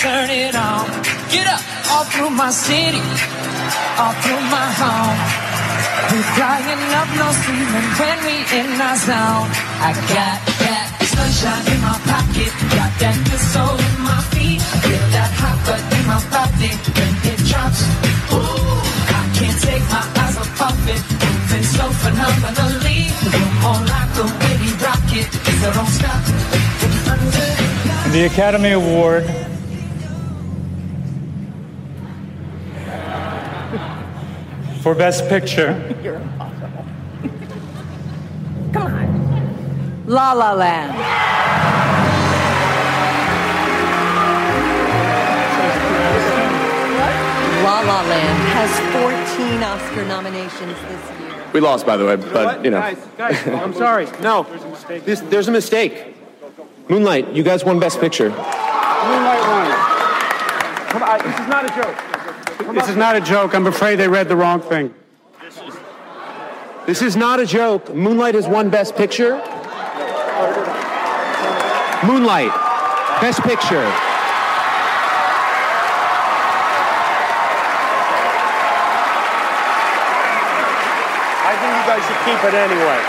turn it on. Get up, all through my city, all through my home. We're flying up, no ceiling when we in our zone. I got that sunshine in my pocket, got that good soul in my feet. Feel that hot blood in my body when it drops. Ooh, I can't take my eyes off it, moving so phenomenally. More like the way we rock it. The Academy Award for Best Picture You're impossible. Come on. La La Land. La La Land has 14 Oscar nominations this year. We lost, by the way, but you know. Guys, guys, I'm sorry. No, this, there's a mistake. Moonlight, you guys won Best Picture. Moonlight won. Come on, this is not a joke. This is not a joke. I'm afraid they read the wrong thing. This is not a joke. Moonlight has won Best Picture. Moonlight, Best Picture. I think you guys should keep it anyway.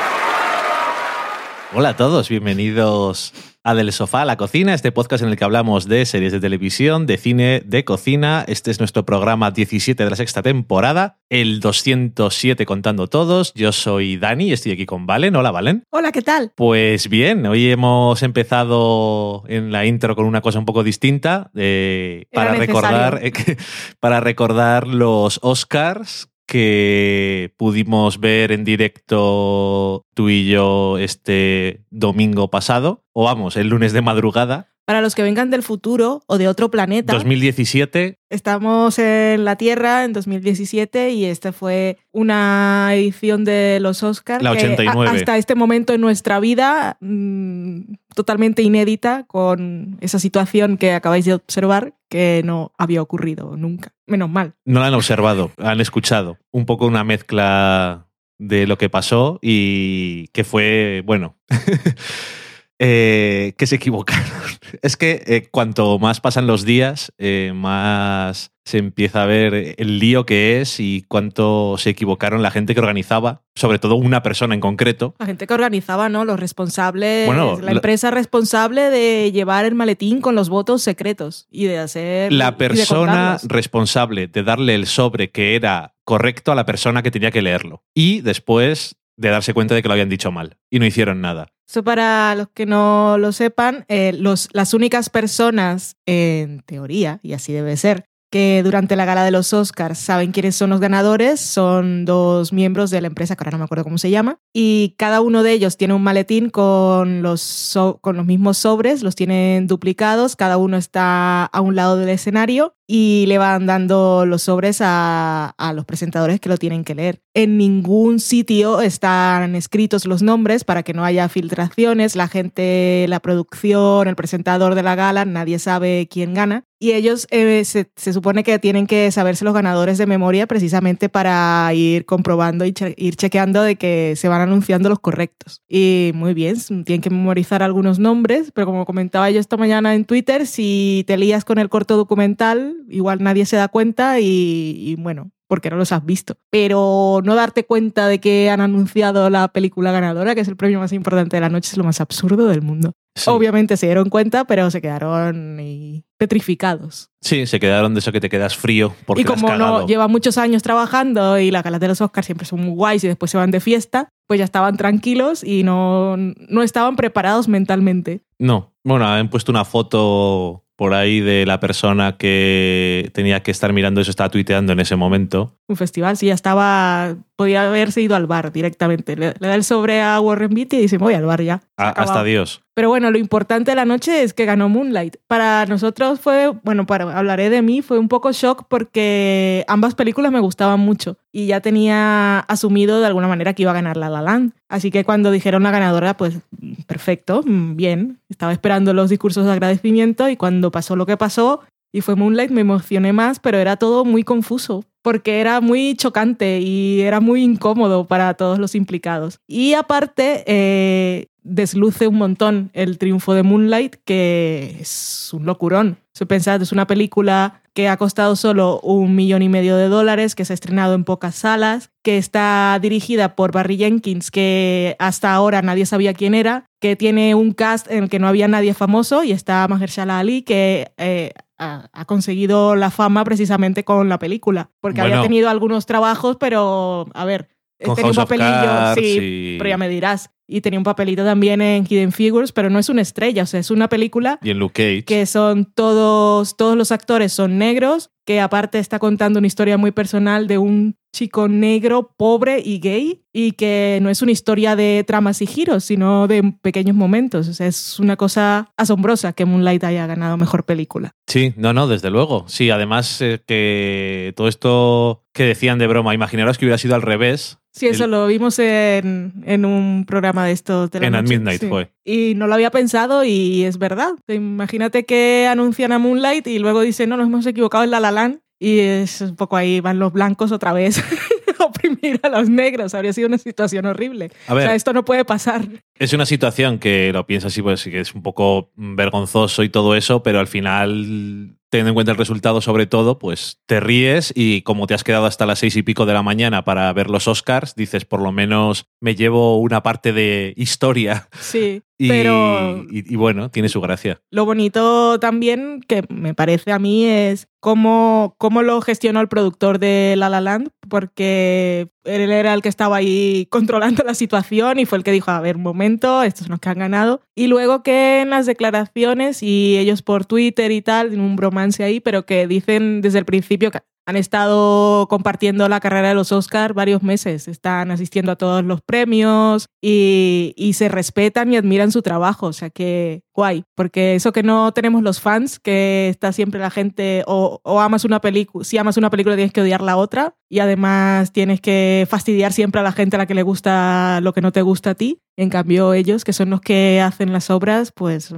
Hola a todos, bienvenidos a Del Sofá a la Cocina, este podcast en el que hablamos de series de televisión, de cine, de cocina. Este es nuestro programa 17 de la sexta temporada, el 207 contando todos. Yo soy Dani y estoy aquí con Valen. Hola, Valen. Hola, ¿qué tal? Pues bien, hoy hemos empezado en la intro con una cosa un poco distinta eh, para necesario. recordar eh, para recordar los Oscars que pudimos ver en directo tú y yo este domingo pasado, o vamos, el lunes de madrugada, Para los que vengan del futuro o de otro planeta, 2017. estamos en la Tierra en 2017 y esta fue una edición de los Oscars La que 89. a- hasta este momento en nuestra vida mm, totalmente inédita con esa situación que acabáis de observar que no había ocurrido nunca. Menos mal. No la han observado, han escuchado. Un poco una mezcla de lo que pasó y que fue, bueno, eh, que se equivocaron. Es que eh, cuanto más pasan los días, eh, más se empieza a ver el lío que es y cuánto se equivocaron la gente que organizaba, sobre todo una persona en concreto. La gente que organizaba, ¿no? Los responsables, Bueno, la la- empresa responsable de llevar el maletín con los votos secretos y de hacer... La persona responsable de darle el sobre que era correcto a la persona que tenía que leerlo. Y después de darse cuenta de que lo habían dicho mal. Y no hicieron nada. Eso para los que no lo sepan, eh, los, las únicas personas, en teoría, y así debe ser, que durante la gala de los Oscars saben quiénes son los ganadores son dos miembros de la empresa, que ahora no me acuerdo cómo se llama, y cada uno de ellos tiene un maletín con los, con los mismos sobres, los tienen duplicados, cada uno está a un lado del escenario y le van dando los sobres a, a los presentadores que lo tienen que leer. En ningún sitio están escritos los nombres para que no haya filtraciones, la gente, la producción, el presentador de la gala, nadie sabe quién gana. Y ellos eh, se, se supone que tienen que saberse los ganadores de memoria precisamente para ir comprobando y che- ir chequeando de que se van anunciando los correctos. Y muy bien, tienen que memorizar algunos nombres, pero como comentaba yo esta mañana en Twitter, si te lías con el corto documental, igual nadie se da cuenta y, y bueno, porque no los has visto. Pero no darte cuenta de que han anunciado la película ganadora, que es el premio más importante de la noche, es lo más absurdo del mundo. Sí. Obviamente se dieron cuenta, pero se quedaron y petrificados. Sí, se quedaron de eso que te quedas frío porque y como no llevan muchos años trabajando y las galas de los Oscars siempre son muy guays y después se van de fiesta, pues ya estaban tranquilos y no, no estaban preparados mentalmente. No, bueno, han puesto una foto por ahí de la persona que tenía que estar mirando eso, estaba tuiteando en ese momento. Un festival, sí, ya estaba, podía haberse ido al bar directamente. Le, le da el sobre a Warren Beatty y dice, voy al bar ya. Se ha A- acabado". hasta Dios. Pero bueno, lo importante de la noche es que ganó Moonlight. Para nosotros fue, bueno, para hablaré de mí, fue un poco shock porque ambas películas me gustaban mucho y ya tenía asumido de alguna manera que iba a ganar La La Land. Así que cuando dijeron la ganadora, pues perfecto, mm, bien. Estaba esperando los discursos de agradecimiento y cuando pasó lo que pasó, y fue Moonlight, me emocioné más, pero era todo muy confuso porque era muy chocante y era muy incómodo para todos los implicados. Y aparte, eh, desluce un montón el triunfo de Moonlight, que es un locurón. Se pensad, es una película que ha costado solo un millón y medio de dólares, que se ha estrenado en pocas salas, que está dirigida por Barry Jenkins, que hasta ahora nadie sabía quién era, que tiene un cast en el que no había nadie famoso y está Mahershala Ali, que eh, ha, ha conseguido la fama precisamente con la película, porque Bueno. había tenido algunos trabajos, pero a ver, tenía un House of papelillo, Cards sí, y- pero ya me dirás. Y tenía un papelito también en Hidden Figures, pero no es una estrella, o sea, es una película Y en Luke Cage. que son todos, todos los actores son negros, que aparte está contando una historia muy personal de un chico negro, pobre y gay, y que no es una historia de tramas y giros, sino de pequeños momentos. Es una cosa asombrosa que Moonlight haya ganado mejor película. Sí, no, no, desde luego. Sí, además eh, que todo esto que decían de broma, imaginaros que hubiera sido al revés. Sí, eso El- lo vimos en, en un programa de estos de la En At noche, Midnight sí. fue. Y no lo había pensado y es verdad. Imagínate que anuncian a Moonlight y luego dicen, no, nos hemos equivocado en La La Land. Y es un poco ahí, van los blancos otra vez a oprimir a los negros. Habría sido una situación horrible. A ver. O sea, esto no puede pasar. Es una situación que lo piensas así, pues sí que es un poco vergonzoso y todo eso, pero al final, teniendo en cuenta el resultado sobre todo, pues te ríes y como te has quedado hasta las seis y pico de la mañana para ver los Oscars, dices, por lo menos me llevo una parte de historia Sí, y, pero y- y bueno, tiene su gracia. lo bonito también, que me parece a mí, es cómo, cómo lo gestionó el productor de La La Land, porque él era el que estaba ahí controlando la situación y fue el que dijo, a ver, un momento, estos son los que han ganado. Y luego que en las declaraciones y ellos por Twitter y tal, tienen un bromance ahí, pero que dicen desde el principio que han estado compartiendo la carrera de los Oscars varios meses, están asistiendo a todos los premios y, y se respetan y admiran su trabajo, o sea que guay, porque eso que no tenemos los fans, que está siempre la gente o, o amas una película, si amas una película tienes que odiar la otra y además tienes que fastidiar siempre a la gente a la que le gusta lo que no te gusta a ti, en cambio ellos, que son los que hacen las obras, pues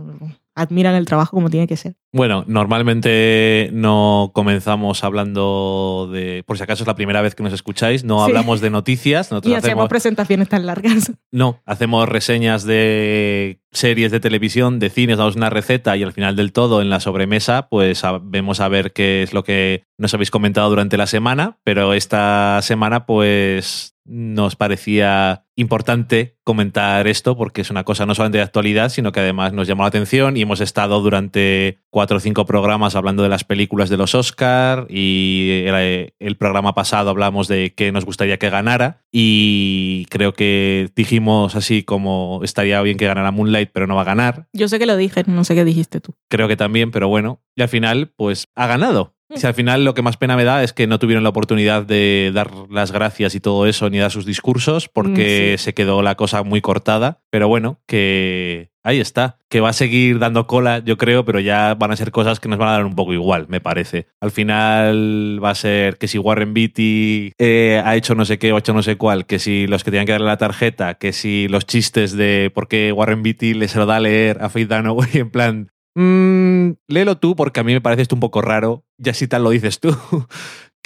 admiran el trabajo como tiene que ser. Bueno, normalmente no comenzamos hablando de, por si acaso es la primera vez que nos escucháis, no Sí. hablamos de noticias, nosotros Y hacemos hacemos, presentaciones tan largas. no, hacemos reseñas de series de televisión, de cines, damos una receta y al final del todo en la sobremesa pues vemos a ver qué es lo que nos habéis comentado durante la semana, pero esta semana pues nos parecía importante comentar esto porque es una cosa no solamente de actualidad, sino que además nos llamó la atención y hemos estado durante cuatro o cinco programas hablando de las películas de los Oscar y el, el programa pasado hablamos de qué nos gustaría que ganara y creo que dijimos así como estaría bien que ganara Moonlight, pero no va a ganar. Yo sé que lo dije, no sé qué dijiste tú. Creo que también, pero bueno, y al final pues ha ganado. Si al final lo que más pena me da es que no tuvieron la oportunidad de dar las gracias y todo eso, ni dar sus discursos, porque Mm, sí. se quedó la cosa muy cortada. Pero bueno, que ahí está. Que va a seguir dando cola, yo creo, pero ya van a ser cosas que nos van a dar un poco igual, me parece. Al final va a ser que si Warren Beatty eh, ha hecho no sé qué o ha hecho no sé cuál, que si los que tenían que darle la tarjeta, que si los chistes de por qué Warren Beatty le se lo da a leer a Faith Dunaway en plan, Mm, léelo tú porque a mí me parece esto un poco raro. Ya si tal lo dices tú.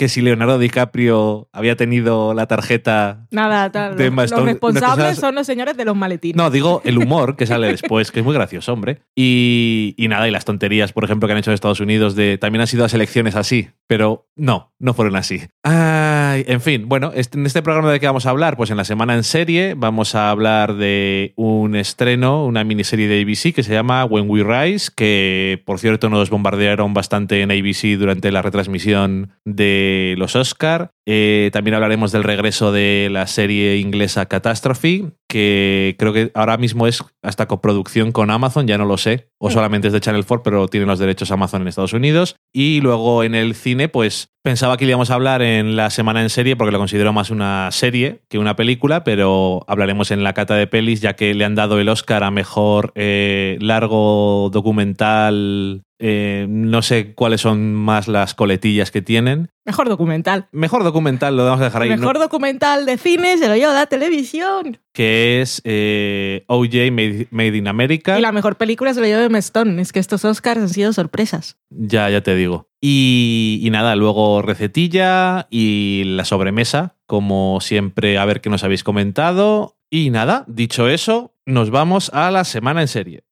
que si Leonardo DiCaprio había tenido la tarjeta... Nada, tal. De Los, responsables son los señores de los maletines. No, digo el humor que sale después, que es muy gracioso, hombre. Y, y nada, y las tonterías, por ejemplo, que han hecho en Estados Unidos de... También han sido las elecciones así, pero no, no fueron así. Ay, en fin, bueno, este- en este programa de qué vamos a hablar, pues en la semana en serie vamos a hablar de un estreno, una miniserie de ABC que se llama When We Rise, que por cierto nos bombardearon bastante en ABC durante la retransmisión de los Oscar. Eh, también hablaremos del regreso de la serie inglesa Catastrophe, que creo que ahora mismo es hasta coproducción con Amazon, ya no lo sé, o solamente es de Channel 4, pero tienen los derechos Amazon en Estados Unidos. Y luego en el cine, pues pensaba que íbamos a hablar en la semana en serie, porque lo considero más una serie que una película, pero hablaremos en la cata de pelis, ya que le han dado el Oscar a mejor eh, largo documental. eh, no sé cuáles son más las coletillas que tienen, Mejor documental. Mejor documental, lo vamos a dejar ahí. Mejor ¿no? documental de cine se lo lleva la televisión. Que es eh, OJ Made, Made in America. Y la mejor película se lo lleva Emma Stone. Es que estos Oscars han sido sorpresas. Ya, ya te digo. Y, y nada, luego recetilla y la sobremesa, como siempre, a ver qué nos habéis comentado. Y nada, dicho eso, nos vamos a la semana en serie.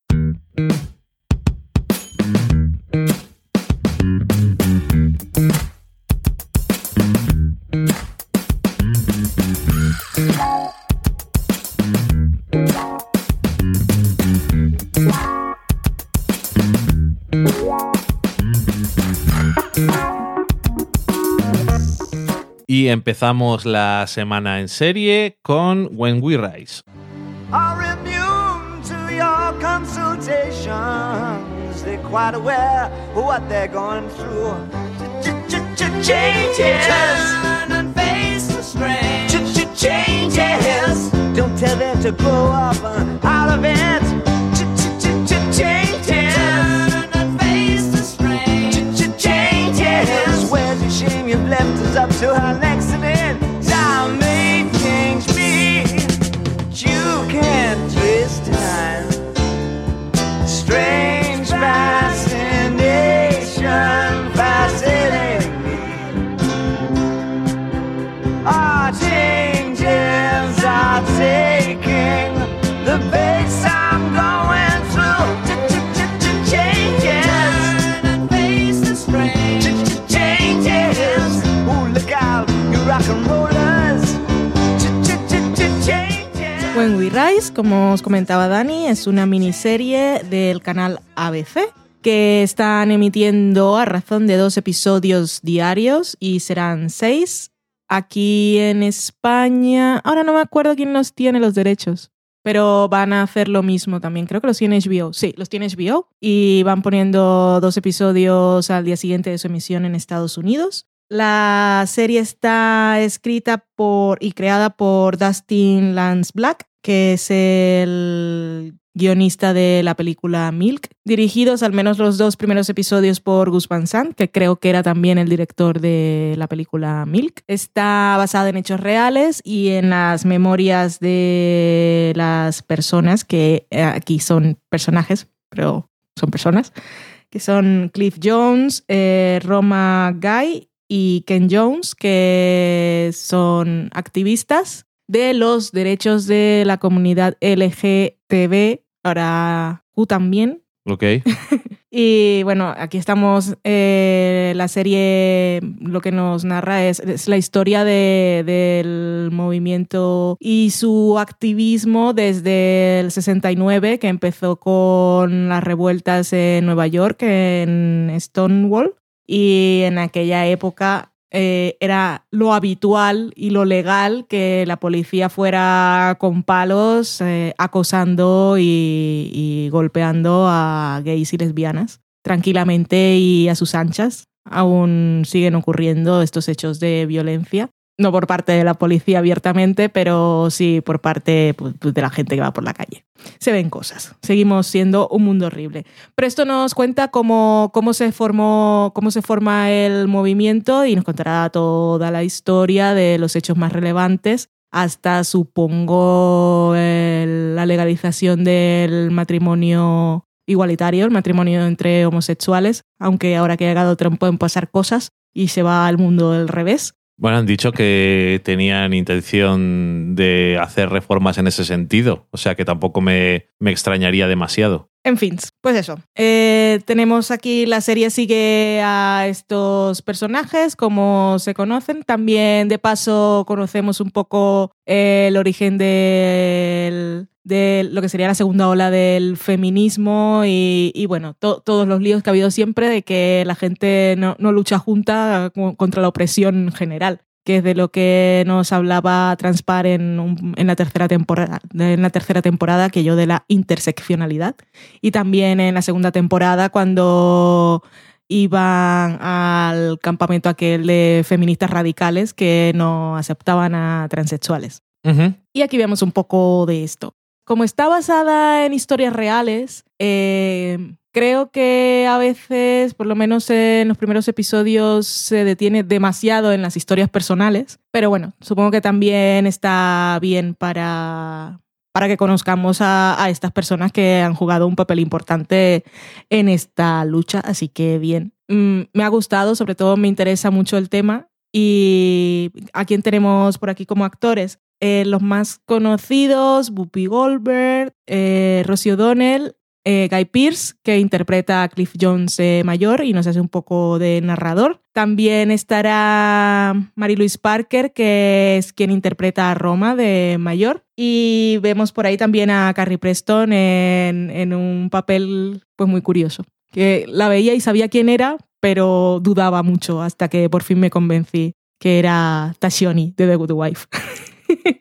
Y empezamos la semana en serie con When We Rise. are immune to your consultations. They're quite aware of what they're going through. Changes. Turn and face the strange. Changes. Don't tell them to grow up uh, out of it. Where's? You've left us up to our next Como os comentaba Dani, es una miniserie del canal ABC que están emitiendo a razón de dos episodios diarios y serán seis. Aquí en España, ahora no me acuerdo quién los tiene los derechos, pero van a hacer lo mismo también. Creo que los tiene HBO. Sí, los tiene HBO y van poniendo dos episodios al día siguiente de su emisión en Estados Unidos. La serie está escrita por y creada por Dustin Lance Black, que es el guionista de la película Milk, dirigidos al menos los dos primeros episodios por Gus Van Sant, que creo que era también el director de la película Milk. Está basada en hechos reales y en las memorias de las personas, que eh, aquí son personajes, pero son personas, que son Cliff Jones, eh, Roma Guy y Ken Jones, que son activistas de los derechos de la comunidad LGTB, ahora Q también. Ok. Y bueno, aquí estamos, eh, la serie lo que nos narra es, es la historia de- del movimiento y su activismo desde el 69, que empezó con las revueltas en Nueva York, en Stonewall, y en aquella época eh, era lo habitual y lo legal que la policía fuera con palos eh, acosando y, y golpeando a gays y lesbianas tranquilamente y a sus anchas. Aún siguen ocurriendo estos hechos de violencia. No por parte de la policía abiertamente, pero sí por parte pues, de la gente que va por la calle. Se ven cosas. Seguimos siendo un mundo horrible. Pero esto nos cuenta cómo, cómo, se formó, cómo se forma el movimiento y nos contará toda la historia de los hechos más relevantes hasta, supongo, la legalización del matrimonio igualitario, el matrimonio entre homosexuales, aunque ahora que ha llegado Trump pueden pasar cosas y se va al mundo del revés. Bueno, han dicho que tenían intención de hacer reformas en ese sentido, o sea que tampoco me, me extrañaría demasiado. En fin, pues eso. Eh, tenemos aquí, la serie sigue a estos personajes, como se conocen. También, de paso, conocemos un poco el origen de lo que sería la segunda ola del feminismo y, bueno, to- todos los líos que ha habido siempre de que la gente no, no lucha junta co- contra la opresión general que es de lo que nos hablaba Transpar en, un- en la tercera temporada, en la tercera temporada, que yo de la interseccionalidad, y también en la segunda temporada cuando iban al campamento aquel de feministas radicales que no aceptaban a transexuales. Y aquí vemos un poco de esto. como está basada en historias reales, eh, creo que a veces, por lo menos en los primeros episodios, se detiene demasiado en las historias personales. Pero bueno, supongo que también está bien para, para que conozcamos a, estas personas que han jugado un papel importante en esta lucha. Así que bien, Mm, me ha gustado, sobre todo me interesa mucho el tema. Y a quién tenemos por aquí como actores. Eh, los más conocidos, Whoopi Goldberg, eh, O'Donnell, eh, Guy Pearce, que interpreta a Cliff Jones eh, mayor y nos hace un poco de narrador. También estará Mary Louise Parker, que es quien interpreta a Roma de mayor. Y vemos por ahí también a Carrie Preston en, un papel pues muy curioso que la veía y sabía quién era, pero dudaba mucho hasta que por fin me convencí que era Tashioni de The Good Wife.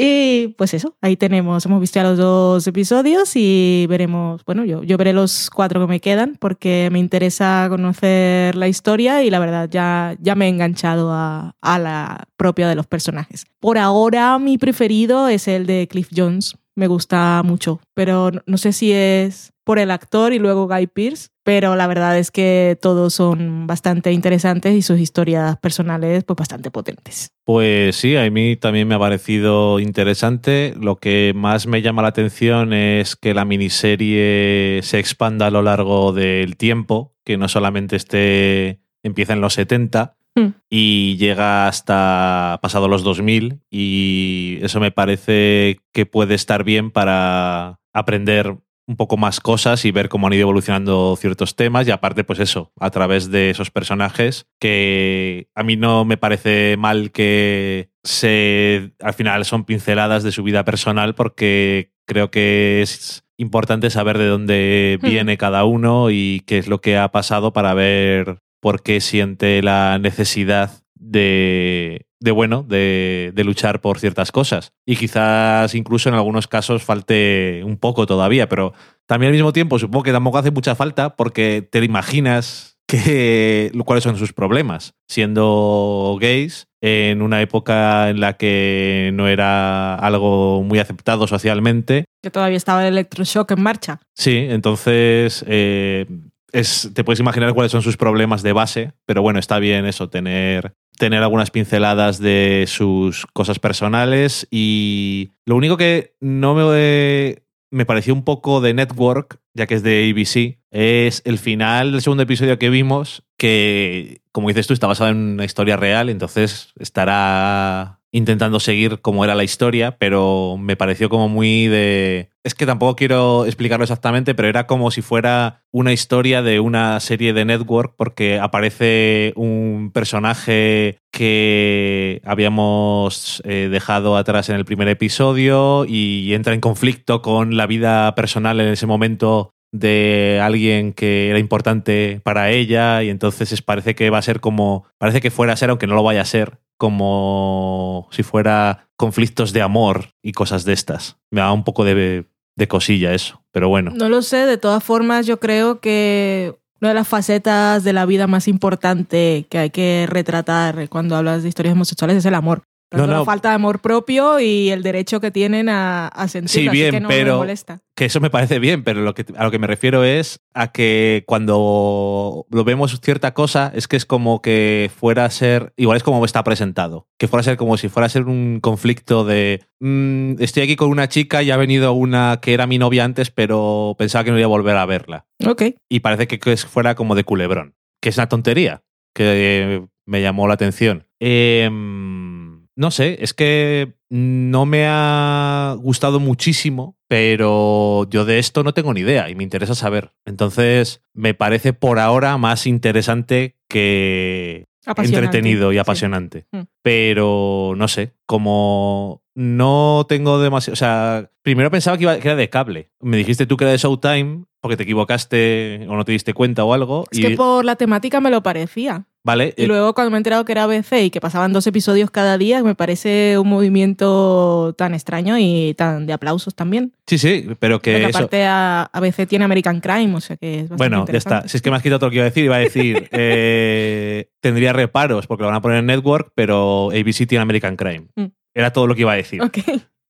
y pues eso, ahí tenemos, hemos visto ya los dos episodios y veremos, bueno, yo, yo veré los cuatro que me quedan porque me interesa conocer la historia y la verdad ya, ya me he enganchado a, a la propia de los personajes. Por ahora mi preferido es el de Cliff Jones, me gusta mucho, pero no sé si es por el actor y luego Guy Pearce, pero la verdad es que todos son bastante interesantes y sus historias personales pues bastante potentes. Pues sí, a mí también me ha parecido interesante. Lo que más me llama la atención es que la miniserie se expanda a lo largo del tiempo, que no solamente esté empieza en los 70 Hmm. y llega hasta pasado los 2000 y eso me parece que puede estar bien para aprender un poco más cosas y ver cómo han ido evolucionando ciertos temas y aparte pues eso, a través de esos personajes que a mí no me parece mal que se al final son pinceladas de su vida personal porque creo que es importante saber de dónde Hmm. viene cada uno y qué es lo que ha pasado para ver por qué siente la necesidad de, de bueno, de, de luchar por ciertas cosas. Y quizás incluso en algunos casos falte un poco todavía, pero también al mismo tiempo supongo que tampoco hace mucha falta porque te imaginas que, cuáles son sus problemas, siendo gays en una época en la que no era algo muy aceptado socialmente Que todavía estaba el electroshock en marcha. Sí, entonces eh, es, te puedes imaginar cuáles son sus problemas de base, pero bueno, está bien eso, tener, tener algunas pinceladas de sus cosas personales y lo único que no me, me pareció un poco de Network, ya que es de ABC, es el final del segundo episodio que vimos, que como dices tú está basado en una historia real, entonces estará intentando seguir cómo era la historia, pero me pareció como muy de... Es que tampoco quiero explicarlo exactamente, pero era como si fuera una historia de una serie de network porque aparece un personaje que habíamos eh, dejado atrás en el primer episodio y entra en conflicto con la vida personal en ese momento de alguien que era importante para ella y entonces es- parece que va a ser como parece que fuera a ser aunque no lo vaya a ser como si fuera conflictos de amor y cosas de estas me da un poco de, de cosilla eso pero bueno No lo sé, de todas formas yo creo que una de las facetas de la vida más importante que hay que retratar cuando hablas de historias homosexuales es el amor. Tanto No, no. La falta de amor propio y el derecho que tienen a, a sentirlo, Sí, así bien, que no pero- me molesta. que eso me parece bien, pero lo que, a lo que me refiero es a que cuando lo vemos cierta cosa, es que es como que fuera a ser, igual es como está presentado, que fuera a ser como si fuera a ser un conflicto de, mm, estoy aquí con una chica y ha venido una que era mi novia antes, pero pensaba que no iba a volver a verla. Ok. Y parece que que fuera como de culebrón, que es una tontería, que me llamó la atención. Em, no sé, es que no me ha gustado muchísimo, pero yo de esto no tengo ni idea y me interesa saber. Entonces, me parece por ahora más interesante que entretenido y apasionante. Mm. Pero no sé, como no tengo demasiado. O sea, primero pensaba que, iba, que era de cable. Me dijiste tú que era de Showtime porque te equivocaste o no te diste cuenta o algo. Es y, que por la temática me lo parecía. Vale, Y eh, luego cuando me he enterado que era ABC y que pasaban dos episodios cada día, me parece un movimiento tan extraño y tan de aplausos también. sí, sí, pero que Porque eso. aparte a- ABC tiene American Crime, o sea que es Bueno, ya está. Si es que me has quitado todo lo que iba a decir, iba a decir, eh, tendría reparos porque lo van a poner en Network, pero ABC tiene American Crime. Mm. Era todo lo que iba a decir. Ok.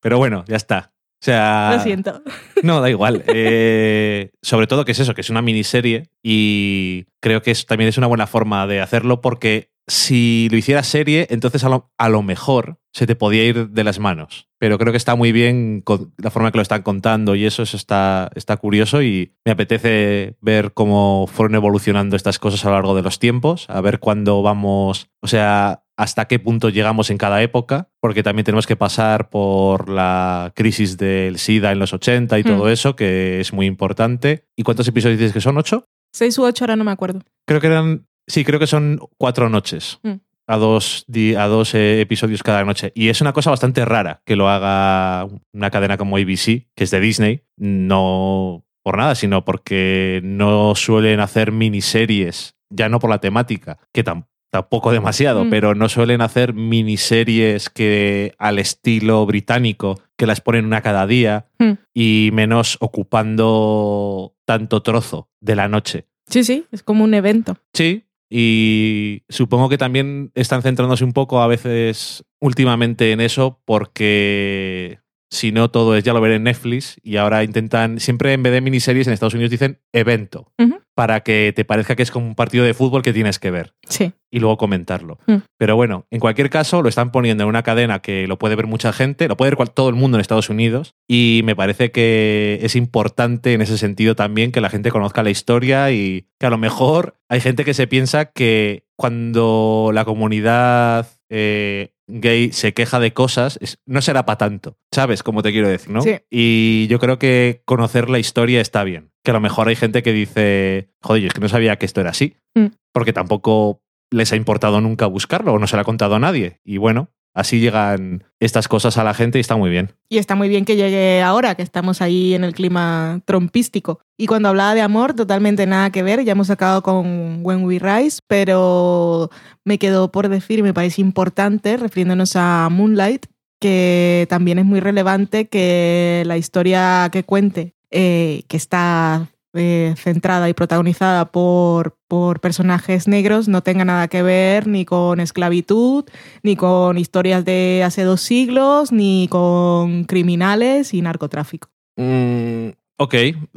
Pero bueno, ya está. O sea. Lo siento. No, da igual. Eh, sobre todo que es eso, que es una miniserie y creo que es, también es una buena forma de hacerlo porque si lo hiciera serie, entonces a lo, a lo mejor se te podía ir de las manos. Pero creo que está muy bien con la forma que lo están contando y eso, eso está, está curioso y me apetece ver cómo fueron evolucionando estas cosas a lo largo de los tiempos, a ver cuándo vamos, o sea, hasta qué punto llegamos en cada época, porque también tenemos que pasar por la crisis del SIDA en los 80 y todo Mm. eso, que es muy importante. ¿Y cuántos episodios dices que son? ¿Ocho? Seis u ocho, ahora no me acuerdo. Creo que eran. Sí, creo que son cuatro noches. Mm. A dos, a dos eh, episodios cada noche. Y es una cosa bastante rara que lo haga una cadena como ABC, que es de Disney. No por nada, sino porque no suelen hacer miniseries, ya no por la temática, que tam- tampoco demasiado, Mm. pero no suelen hacer miniseries que al estilo británico, que las ponen una cada día Mm. y menos ocupando tanto trozo de la noche. Sí, sí, es como un evento. Sí, y supongo que también están centrándose un poco a veces últimamente en eso porque si no todo es ya lo veré en Netflix y ahora intentan, siempre en vez de miniseries en Estados Unidos dicen evento. Para que te parezca que es como un partido de fútbol que tienes que ver Sí. y luego comentarlo. Mm. Pero bueno, en cualquier caso lo están poniendo en una cadena que lo puede ver mucha gente, lo puede ver todo el mundo en Estados Unidos y me parece que es importante en ese sentido también que la gente conozca la historia y que a lo mejor hay gente que se piensa que cuando la comunidad eh, gay se queja de cosas, no será para tanto, ¿sabes? Como te quiero decir, ¿no? Sí. Y yo creo que conocer la historia está bien. Que a lo mejor hay gente que dice, joder, yo es que no sabía que esto era así Mm. porque tampoco les ha importado nunca buscarlo o no se lo ha contado a nadie. Y bueno, así llegan estas cosas a la gente y está muy bien. Y está muy bien que llegue ahora, que estamos ahí en el clima trompístico. Y cuando hablaba de amor, totalmente nada que ver. Ya hemos acabado con When We Rise, pero me quedó por decir, y me parece importante, refiriéndonos a Moonlight, que también es muy relevante que la historia que cuente, eh, que está eh, centrada y protagonizada por, por personajes negros, no tenga nada que ver ni con esclavitud, ni con historias de hace dos siglos, ni con criminales y narcotráfico. Mm, ok,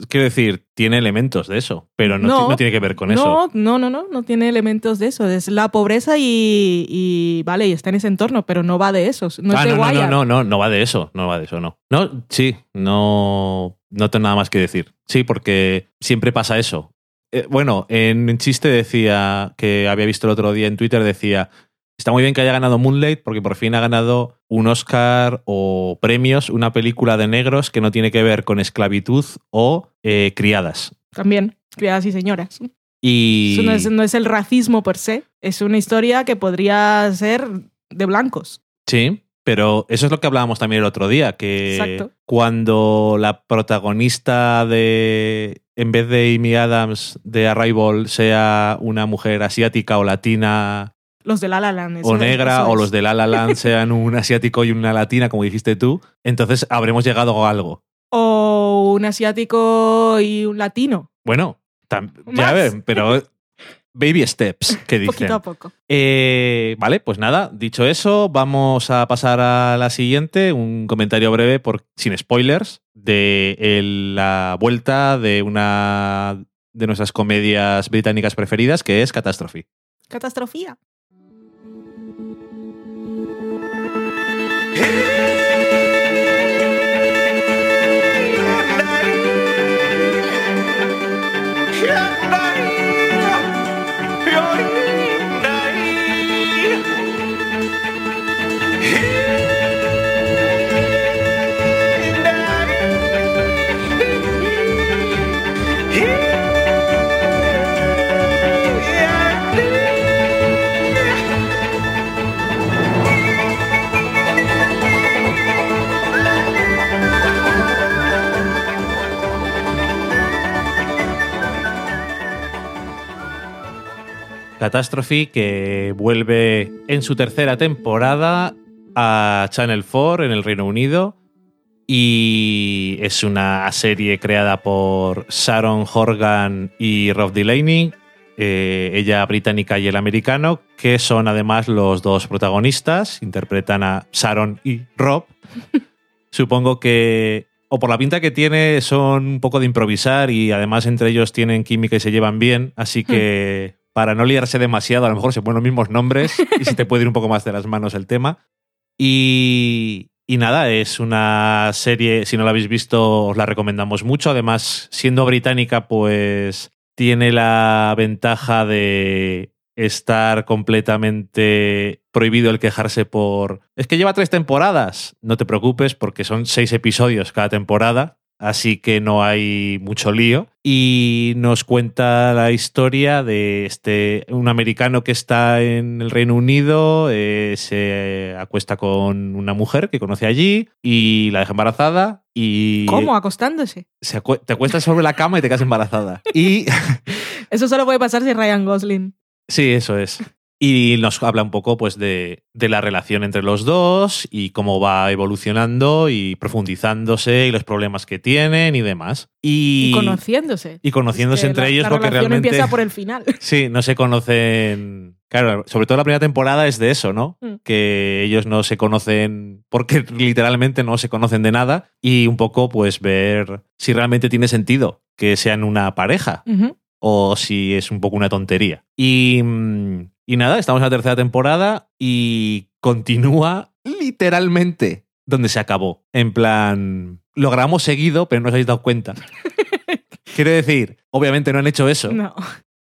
quiero decir, tiene elementos de eso, pero no, No, ti- no tiene que ver con no, eso. no, no, no, no tiene elementos de eso. Es la pobreza y, y, vale, y está en ese entorno, pero no va de eso. No Ah, es de no, no, no, no, no va de eso, no va de eso, no. No, sí, no, no tengo nada más que decir. Sí, porque siempre pasa eso. Eh, bueno, en un chiste decía, que había visto el otro día en Twitter, decía, está muy bien que haya ganado Moonlight porque por fin ha ganado un Oscar o premios, una película de negros que no tiene que ver con esclavitud o eh, criadas. También, criadas y señoras. Y... Eso no es, no es el racismo per se, es una historia que podría ser de blancos. Sí, pero eso es lo que hablábamos también el otro día, que Exacto. cuando la protagonista de, en vez de Amy Adams de Arrival, sea una mujer asiática o latina Los de La La Land. o negra, o los de La La Land sean un asiático y una latina, como dijiste tú, entonces habremos llegado a algo. O un asiático y un latino. Bueno, ya ven, pero baby steps, que dicen. Poquito a poco. Eh, vale, pues nada, dicho eso, vamos a pasar a la siguiente, un comentario breve, por, sin spoilers, de el- la vuelta de una de nuestras comedias británicas preferidas, que es Catastrophe. Catastrofía. Catastrophe que vuelve en su tercera temporada a Channel 4 en el Reino Unido y es una serie creada por Sharon Horgan y Rob Delaney, eh, ella británica y el americano, que son además los dos protagonistas, interpretan a Sharon y Rob. Supongo que o por la pinta que tiene, son un poco de improvisar y además entre ellos tienen química y se llevan bien, así que para no liarse demasiado, a lo mejor se ponen los mismos nombres y se te puede ir un poco más de las manos el tema. Y, y nada, es una serie, si no la habéis visto, os la recomendamos mucho. Además, siendo británica, pues tiene la ventaja de estar completamente prohibido el quejarse por... Es que lleva tres temporadas. No te preocupes porque son seis episodios cada temporada así que no hay mucho lío. Y nos cuenta la historia de este un americano que está en el Reino Unido, eh, se acuesta con una mujer que conoce allí y la deja embarazada. Y ¿Cómo? ¿Acostándose? se acue- te acuestas sobre la cama y te quedas embarazada. Y Eso solo puede pasar si Ryan Gosling. Sí, eso es. Y nos habla un poco pues, de, de la relación entre los dos y cómo va evolucionando y profundizándose y los problemas que tienen y demás. Y, Y, conociéndose. y conociéndose Es que entre la- ellos la porque relación realmente... empieza por el final. Sí, no se conocen. Claro, sobre todo la primera temporada es de eso, ¿no? Mm. Que ellos no se conocen porque literalmente no se conocen de nada y un poco pues ver si realmente tiene sentido que sean una pareja o si es un poco una tontería. Y, mm, y nada, estamos en la tercera temporada y continúa literalmente donde se acabó. En plan, lo grabamos seguido, pero no os habéis dado cuenta. Quiero decir, obviamente no han hecho eso, No.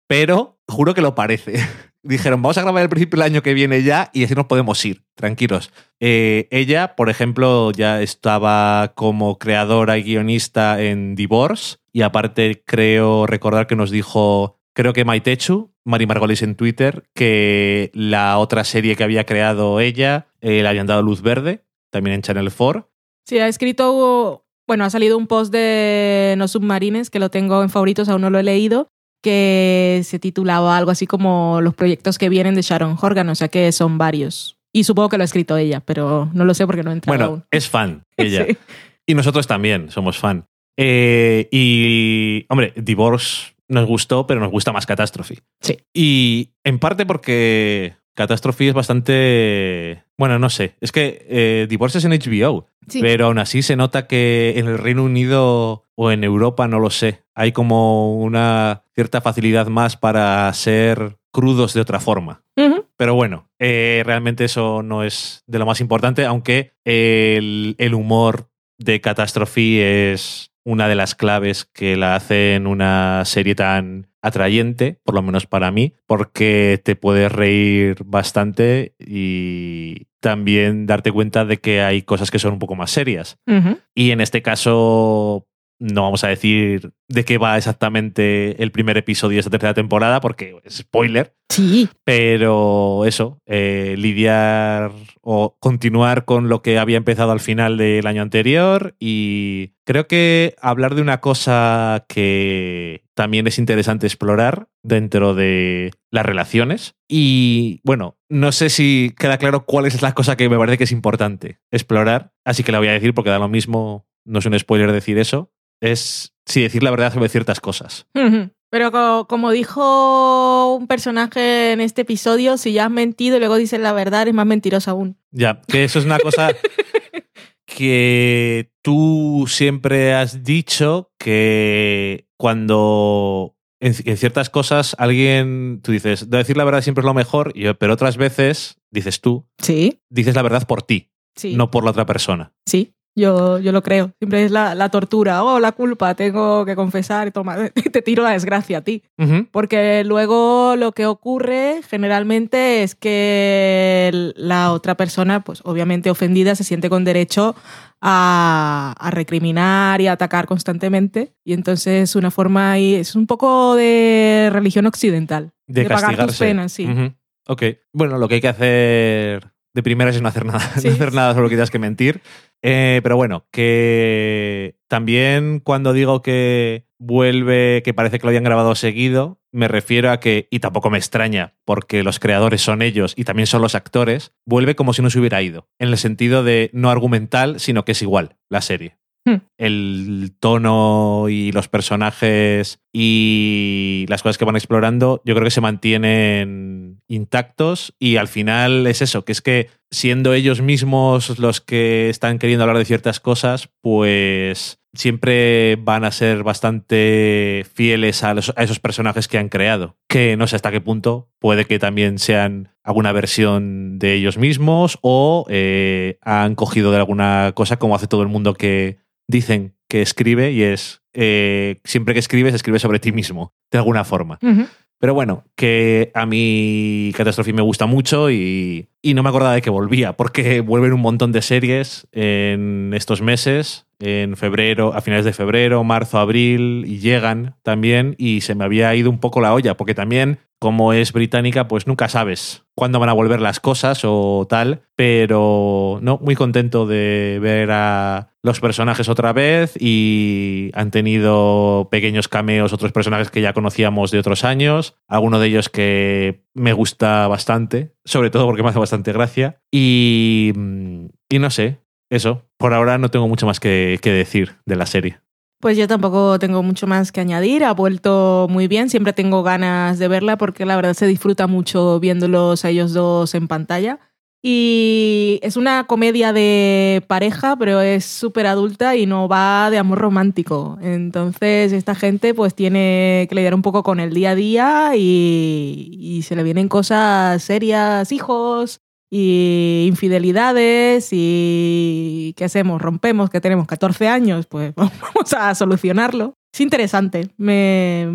pero juro que lo parece. Dijeron, vamos a grabar el principio del año que viene ya y así nos podemos ir, tranquilos. Eh, ella, por ejemplo, ya estaba como creadora y guionista en Divorce y aparte creo recordar que nos dijo, creo que Maitechu, Mari Margolis en Twitter, que la otra serie que había creado ella eh, le habían dado luz verde, también en Channel 4. Sí, ha escrito, bueno, ha salido un post de No Submarines, que lo tengo en favoritos, aún no lo he leído, que se titulaba algo así como Los proyectos que vienen de Sharon Horgan, o sea que son varios. Y supongo que lo ha escrito ella, pero no lo sé porque no he entrado Bueno, aún. es fan ella. Sí. Y nosotros también somos fan. Eh, y, hombre, Divorce nos gustó, pero nos gusta más Catastrophe. Sí. Y en parte porque Catastrophe es bastante... Bueno, no sé. Es que eh, Divorce es en HBO, Sí. pero aún así se nota que en el Reino Unido o en Europa, no lo sé, hay como una cierta facilidad más para ser crudos de otra forma. Pero bueno, eh, realmente eso no es de lo más importante, aunque el, el humor de Catastrophe es una de las claves que la hacen una serie tan atrayente, por lo menos para mí, porque te puedes reír bastante y también darte cuenta de que hay cosas que son un poco más serias. Y en este caso, no vamos a decir de qué va exactamente el primer episodio de esta tercera temporada, porque es spoiler. Sí. Pero eso, eh, lidiar o continuar con lo que había empezado al final del año anterior y creo que hablar de una cosa que también es interesante explorar dentro de las relaciones y bueno, no sé si queda claro cuál es la cosa que me parece que es importante explorar, así que la voy a decir porque da lo mismo, no es un spoiler decir eso, es sí decir la verdad sobre ciertas cosas. Pero co- como dijo un personaje en este episodio, si ya has mentido y luego dices la verdad, eres más mentiroso aún. Ya, que eso es una cosa que tú siempre has dicho que cuando en, en ciertas cosas alguien, tú dices, de decir la verdad siempre es lo mejor, pero otras veces, dices tú, Sí, dices la verdad por ti, sí. no por la otra persona. Sí, yo, yo lo creo. Siempre es la, la tortura. Oh, la culpa, tengo que confesar. Toma, te tiro la desgracia a ti. Porque luego lo que ocurre generalmente es que la otra persona, pues obviamente ofendida, se siente con derecho a, a recriminar y a atacar constantemente. Y entonces es una forma, y es un poco de religión occidental. De, pagar tus penas, sí. Ujú. Ok. Bueno, lo que hay que hacer de primeras es no hacer nada, Sí. no hacer nada sobre lo que tienes que mentir. Eh, pero bueno, que también cuando digo que vuelve, que parece que lo habían grabado seguido, me refiero a que, y tampoco me extraña, porque los creadores son ellos y también son los actores, vuelve como si no se hubiera ido, en el sentido de no argumental, sino que es igual la serie. Hmm. El tono y los personajes y las cosas que van explorando, yo creo que se mantienen intactos y al final es eso, que es que siendo ellos mismos los que están queriendo hablar de ciertas cosas, pues siempre van a ser bastante fieles a, esos personajes que han creado. Que no sé hasta qué punto puede que también sean alguna versión de ellos mismos o eh, han cogido de alguna cosa como hace todo el mundo que dicen que escribe y es eh, siempre que escribes, escribe sobre ti mismo, de alguna forma. Pero bueno, que a mí Catastrophe me gusta mucho y, y no me acordaba de que volvía, porque vuelven un montón de series en estos meses, en febrero, a finales de febrero, marzo, abril, y llegan también, y se me había ido un poco la olla, porque también, como es británica, pues nunca sabes cuándo van a volver las cosas o tal, pero no, muy contento de ver a los personajes otra vez y han tenido pequeños cameos otros personajes que ya conocíamos de otros años, alguno de ellos que me gusta bastante, sobre todo porque me hace bastante gracia y, y no sé, eso, por ahora no tengo mucho más que, que decir de la serie. Pues yo tampoco tengo mucho más que añadir. Ha vuelto muy bien. Siempre tengo ganas de verla porque la verdad se disfruta mucho viéndolos a ellos dos en pantalla. Y es una comedia de pareja, pero es súper adulta y no va de amor romántico. Entonces, esta gente pues tiene que lidiar un poco con el día a día y, y se le vienen cosas serias, hijos y infidelidades y ¿qué hacemos? Rompemos, que tenemos 14 años, pues vamos a solucionarlo. Es interesante, me...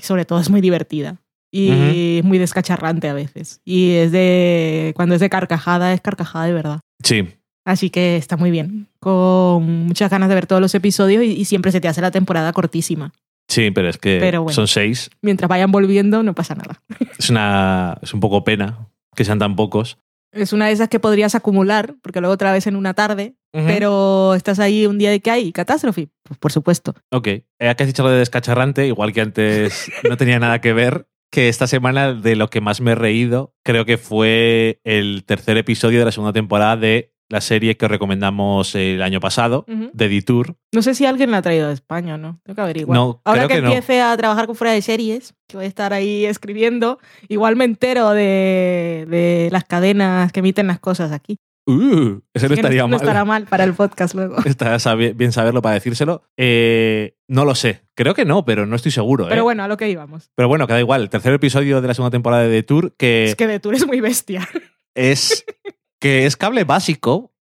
sobre todo es muy divertida y es muy descacharrante a veces. Y es de cuando es de carcajada, es carcajada de verdad. Sí, Así que está muy bien, con muchas ganas de ver todos los episodios y, y siempre se te hace la temporada cortísima. sí, pero es que Pero bueno. son seis. Mientras vayan volviendo no pasa nada. Es, una, es un poco pena que sean tan pocos. Es una de esas que podrías acumular, porque luego otra vez en una tarde, pero estás ahí un día de que hay catástrofe. Pues por supuesto. Ok, eh, que has dicho lo de descacharrante, igual que antes no tenía nada que ver, que esta semana de lo que más me he reído creo que fue el tercer episodio de la segunda temporada de la serie que recomendamos el año pasado, Ujú. de Detour. No sé si alguien la ha traído de España no. Tengo que averiguar. No, Ahora creo que, que no. empiece a trabajar con fuera de series, que voy a estar ahí escribiendo, igual me entero de, de las cadenas que emiten las cosas aquí. Uh, ese no estaría no mal. estará mal para el podcast luego. Está bien saberlo para decírselo. Eh, no lo sé. Creo que no, pero no estoy seguro. ¿eh? Pero bueno, a lo que íbamos. Pero bueno, que da igual. El tercer episodio de la segunda temporada de Detour, que Es que de tú eres muy bestia. es que es cable básico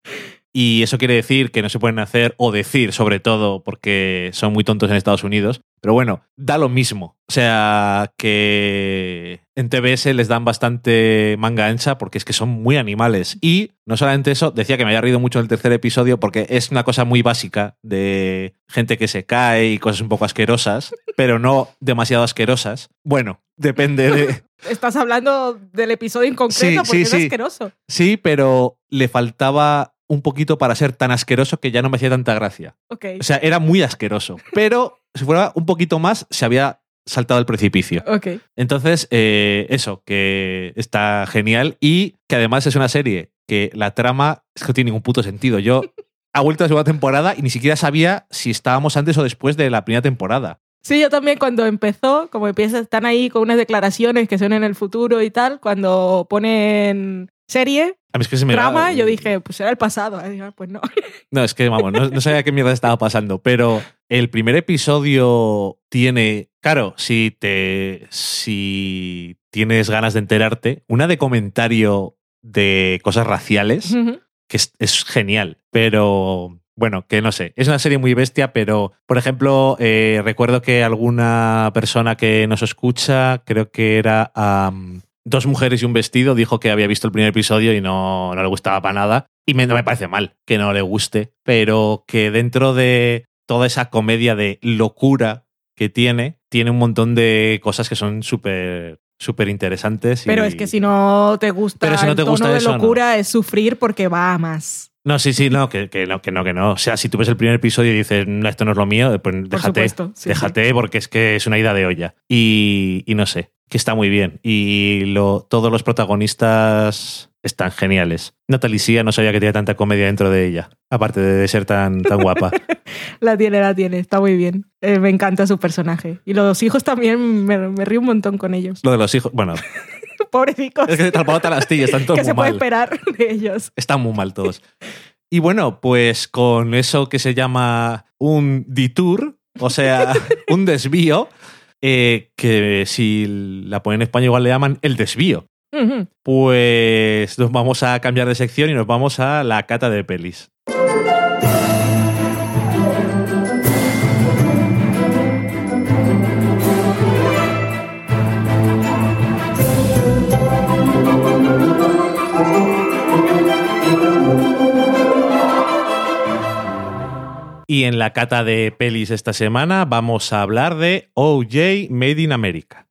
y eso quiere decir que no se pueden hacer o decir sobre todo porque son muy tontos en Estados Unidos. Pero bueno, da lo mismo. O sea, que en TBS les dan bastante manga ancha porque es que son muy animales. Y no solamente eso, decía que me había reído mucho en el tercer episodio porque es una cosa muy básica de gente que se cae y cosas un poco asquerosas, pero no demasiado asquerosas. Bueno, depende de... Estás hablando del episodio en concreto Sí, porque sí, es sí. asqueroso. Sí, pero le faltaba un poquito para ser tan asqueroso que ya no me hacía tanta gracia. O sea, era muy asqueroso. Pero si fuera un poquito más, se había saltado el precipicio. Entonces, eh, eso, que está genial y que además es una serie que la trama es que no tiene ningún puto sentido. Yo ha vuelto a la segunda temporada y ni siquiera sabía si estábamos antes o después de la primera temporada. Sí, yo también cuando empezó, como empieza, están ahí con unas declaraciones que son en el futuro y tal, cuando ponen serie, A mí es que se me trama, yo dije, pues era el pasado. Y dije, pues no. No, es que, vamos, no, no sabía qué mierda estaba pasando, pero el primer episodio tiene, claro, si te, si tienes ganas de enterarte, una de comentario de cosas raciales, que es, es genial, pero bueno, que no sé, es una serie muy bestia, pero por ejemplo, eh, recuerdo que alguna persona que nos escucha, creo que era am, Dos mujeres y un vestido, dijo que había visto el primer episodio y no, no le gustaba para nada. Y me, no me parece mal que no le guste, pero que dentro de toda esa comedia de locura que tiene, tiene un montón de cosas que son súper súper interesantes. y- Pero es que si no te gusta Pero si no el te tono gusta de eso, no. locura, es sufrir porque va a más. No, sí, sí, no, que, que no, que no, que no. O sea, si tú ves el primer episodio y dices, no, esto no es lo mío, pues déjate, supuesto, sí, déjate porque es que es una ida de olla. Y, y no sé, que está muy bien. Y lo, todos los protagonistas están geniales. Natalie Sia no sabía que tenía tanta comedia dentro de ella, aparte de ser tan, tan guapa. La tiene, la tiene, está muy bien. Eh, me encanta su personaje. Y los hijos también, me, me río un montón con ellos. Lo de los hijos, bueno, Pobrecicos. Es que Talpabota las astillas, están todos ¿Qué muy se puede mal. esperar de ellos? Están muy mal todos. Y bueno, pues con eso que se llama un detour, o sea, un desvío, eh, que si la ponen en español igual le llaman el desvío. Pues nos vamos a cambiar de sección y nos vamos a la cata de pelis. Y en la cata de pelis esta semana vamos a hablar de OJ Made in America.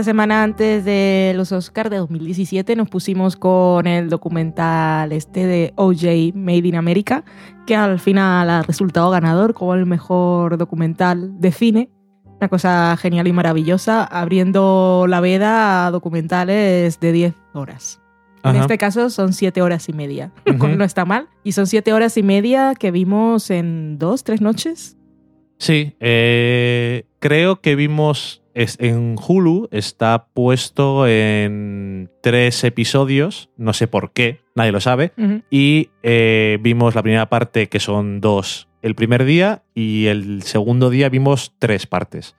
La semana antes de los Oscars de 2017 nos pusimos con el documental este de OJ Made in America, que al final ha resultado ganador como el mejor documental de cine. Una cosa genial y maravillosa, abriendo la veda a documentales de 10 horas. En este caso son 7 horas y media, no está mal. Y son 7 horas y media que vimos en dos, tres noches. Sí, eh, creo que vimos es- en Hulu, está puesto en tres episodios, no sé por qué, nadie lo sabe, y eh, vimos la primera parte que son dos el primer día y el segundo día vimos tres partes.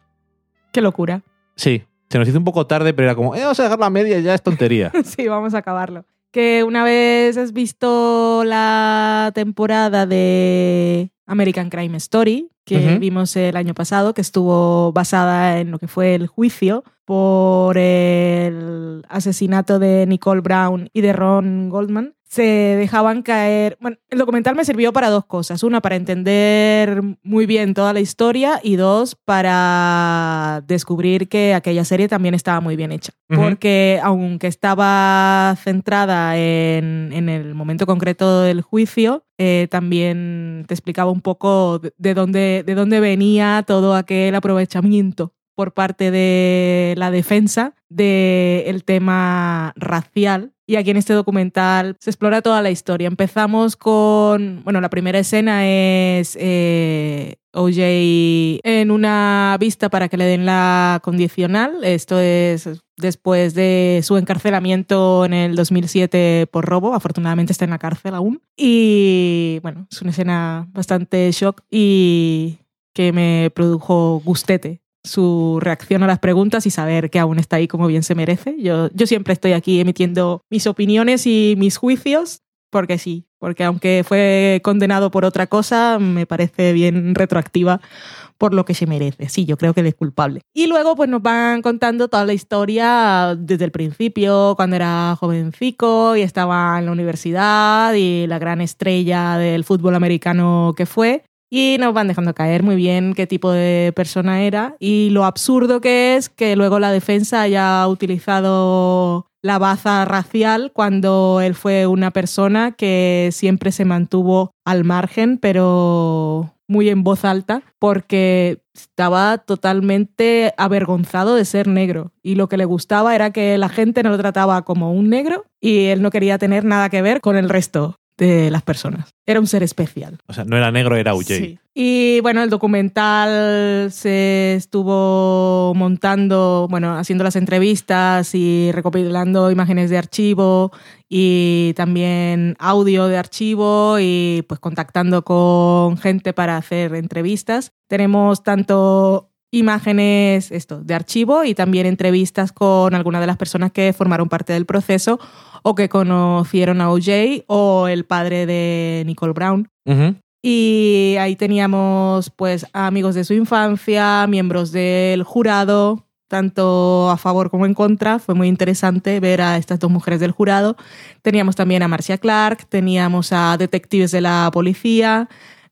Qué locura. Sí, se nos hizo un poco tarde, pero era como, eh, vamos a dejar la media y ya es tontería. Sí, vamos a acabarlo. Que una vez has visto la temporada de American Crime Story, que vimos el año pasado, que estuvo basada en lo que fue el juicio por el asesinato de Nicole Brown y de Ron Goldman, se dejaban caer... Bueno, el documental me sirvió para dos cosas. Una, para entender muy bien toda la historia y dos, para descubrir que aquella serie también estaba muy bien hecha. Porque aunque estaba centrada en, en el momento concreto del juicio, eh, también te explicaba un poco de, de dónde, de dónde venía todo aquel aprovechamiento por parte de la defensa del tema racial. Y aquí en este documental se explora toda la historia. Empezamos con, bueno, la primera escena es eh, OJ en una vista para que le den la condicional. Esto es después de su encarcelamiento en el 2007 por robo. Afortunadamente está en la cárcel aún. Y bueno, es una escena bastante shock y que me produjo gustete su reacción a las preguntas y saber que aún está ahí como bien se merece. Yo, yo siempre estoy aquí emitiendo mis opiniones y mis juicios, porque sí, porque aunque fue condenado por otra cosa, me parece bien retroactiva por lo que se merece. Sí, yo creo que él es culpable. Y luego pues nos van contando toda la historia desde el principio, cuando era jovencico y estaba en la universidad y la gran estrella del fútbol americano que fue. Y nos van dejando caer muy bien qué tipo de persona era y lo absurdo que es que luego la defensa haya utilizado la baza racial cuando él fue una persona que siempre se mantuvo al margen, pero muy en voz alta, porque estaba totalmente avergonzado de ser negro. Y lo que le gustaba era que la gente no lo trataba como un negro y él no quería tener nada que ver con el resto de las personas. Era un ser especial. O sea, no era negro, era. Sí. Y bueno, el documental se estuvo montando, bueno, haciendo las entrevistas y recopilando imágenes de archivo y también audio de archivo y pues contactando con gente para hacer entrevistas. Tenemos tanto imágenes esto, de archivo y también entrevistas con algunas de las personas que formaron parte del proceso o que conocieron a OJ o el padre de Nicole Brown. Y ahí teníamos pues a amigos de su infancia, miembros del jurado, tanto a favor como en contra. Fue muy interesante ver a estas dos mujeres del jurado. Teníamos también a Marcia Clark, teníamos a detectives de la policía,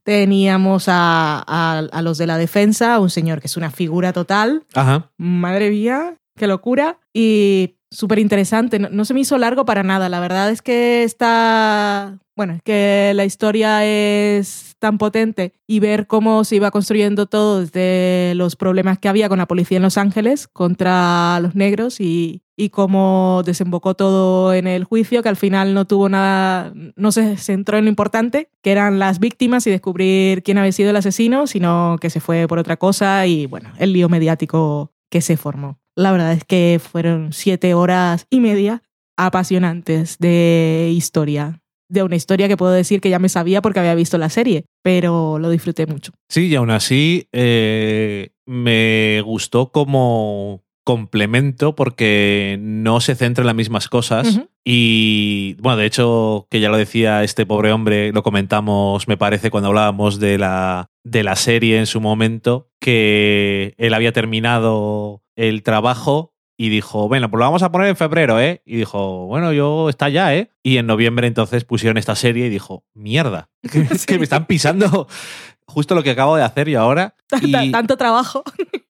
teníamos a, a- a los de la defensa, un señor que es una figura total. Ajá. Madre mía, qué locura. Y súper interesante. No, no se me hizo largo para nada. La verdad es que está. Bueno, es que la historia es tan potente y ver cómo se iba construyendo todo desde los problemas que había con la policía en Los Ángeles contra los negros y, y cómo desembocó todo en el juicio, que al final no tuvo nada, no se centró en lo importante, que eran las víctimas y descubrir quién había sido el asesino, sino que se fue por otra cosa y bueno, el lío mediático que se formó. La verdad es que fueron siete horas y media apasionantes de historia. De una historia que puedo decir que ya me sabía porque había visto la serie, pero lo disfruté mucho. Sí, y aún así eh, me gustó como complemento porque no se centra en las mismas cosas. Y bueno, de hecho, que ya lo decía este pobre hombre, lo comentamos, me parece, cuando hablábamos de la, de la serie en su momento, que él había terminado el trabajo y dijo, bueno, pues lo vamos a poner en febrero, ¿eh? Y dijo, bueno, yo está ya, ¿eh? Y en noviembre entonces pusieron esta serie y dijo, mierda, que, que me están pisando justo lo que acabo de hacer yo ahora. Y- Tanto trabajo.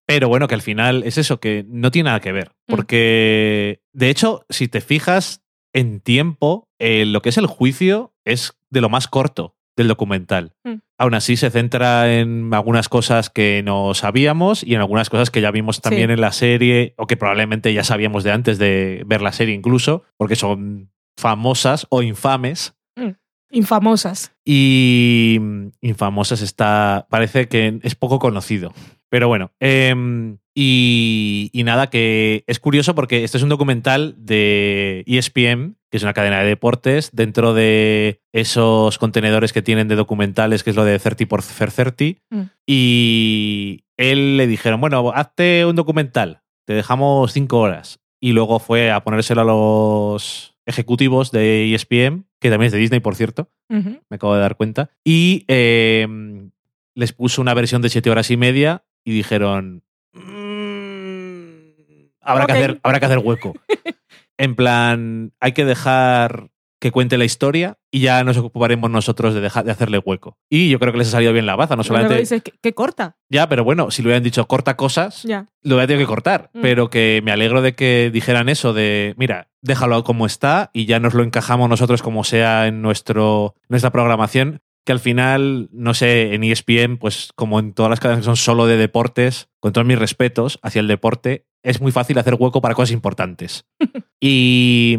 Pero bueno, que al final es eso, que no tiene nada que ver. Mm. Porque, de hecho, si te fijas en tiempo, eh, lo que es el juicio es de lo más corto del documental. Mm. Aún así se centra en algunas cosas que no sabíamos y en algunas cosas que ya vimos también Sí. en la serie o que probablemente ya sabíamos de antes de ver la serie incluso, porque son famosas o infames. Infamosas. Y mm, Infamosas está. Parece que es poco conocido. Pero bueno. em, y, y nada, que es curioso porque este es un documental de ESPN, que es una cadena de deportes, dentro de esos contenedores que tienen de documentales, que es lo de 30 por 30. Mm. Y él le dijeron: Bueno, hazte un documental, te dejamos cinco horas. Y luego fue a ponérselo a los ejecutivos de ESPN, que también es de Disney, por cierto me acabo de dar cuenta. Y eh, les puso una versión de siete horas y media y dijeron. "Mm, habrá, que hacer, habrá que hacer hueco. en plan, hay que dejar que cuente la historia y ya nos ocuparemos nosotros de, dejar, de hacerle hueco. Y yo creo que les ha salido bien la baza, no solamente. dices, ¿qué, qué corta? Ya, pero bueno, si le hubieran dicho corta cosas, Ya. lo hubiera tenido que cortar. Mm. Pero que me alegro de que dijeran eso de, mira, déjalo como está y ya nos lo encajamos nosotros como sea en nuestro, nuestra programación. Que al final, no sé, en ESPN, pues como en todas las cadenas que son solo de deportes, con todos mis respetos hacia el deporte, es muy fácil hacer hueco para cosas importantes. y,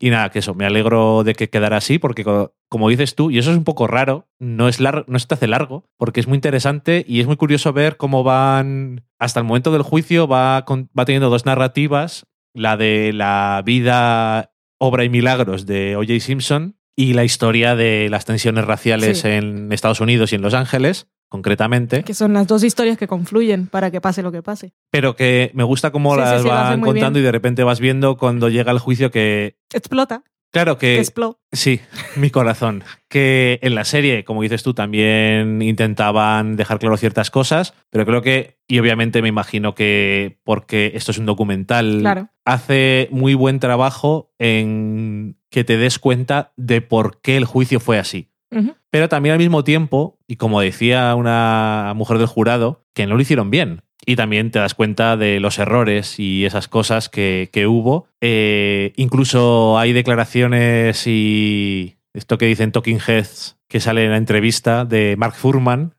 y nada, que eso, me alegro de que quedara así, porque co- como dices tú, y eso es un poco raro, no, es lar- no se te hace largo, porque es muy interesante y es muy curioso ver cómo van, hasta el momento del juicio, va, con- va teniendo dos narrativas, la de la vida, obra y milagros de O.J. Simpson y la historia de las tensiones raciales Sí. en Estados Unidos y en Los Ángeles, concretamente, Que son las dos historias que confluyen para que pase lo que pase. pero que me gusta cómo Sí, las sí, van contando bien. y de repente vas viendo cuando llega el juicio que, Explota. claro que... que explota. Sí, mi corazón. Que en la serie, como dices tú, también intentaban dejar claro ciertas cosas, pero creo que, y obviamente me imagino que porque esto es un documental, Claro. hace muy buen trabajo en que te des cuenta de por qué el juicio fue así. Pero también al mismo tiempo, y como decía una mujer del jurado, que no lo hicieron bien. Y también te das cuenta de los errores y esas cosas que, que hubo. Eh, incluso hay declaraciones y esto que dicen Talking Heads que sale en la entrevista de Mark Furman.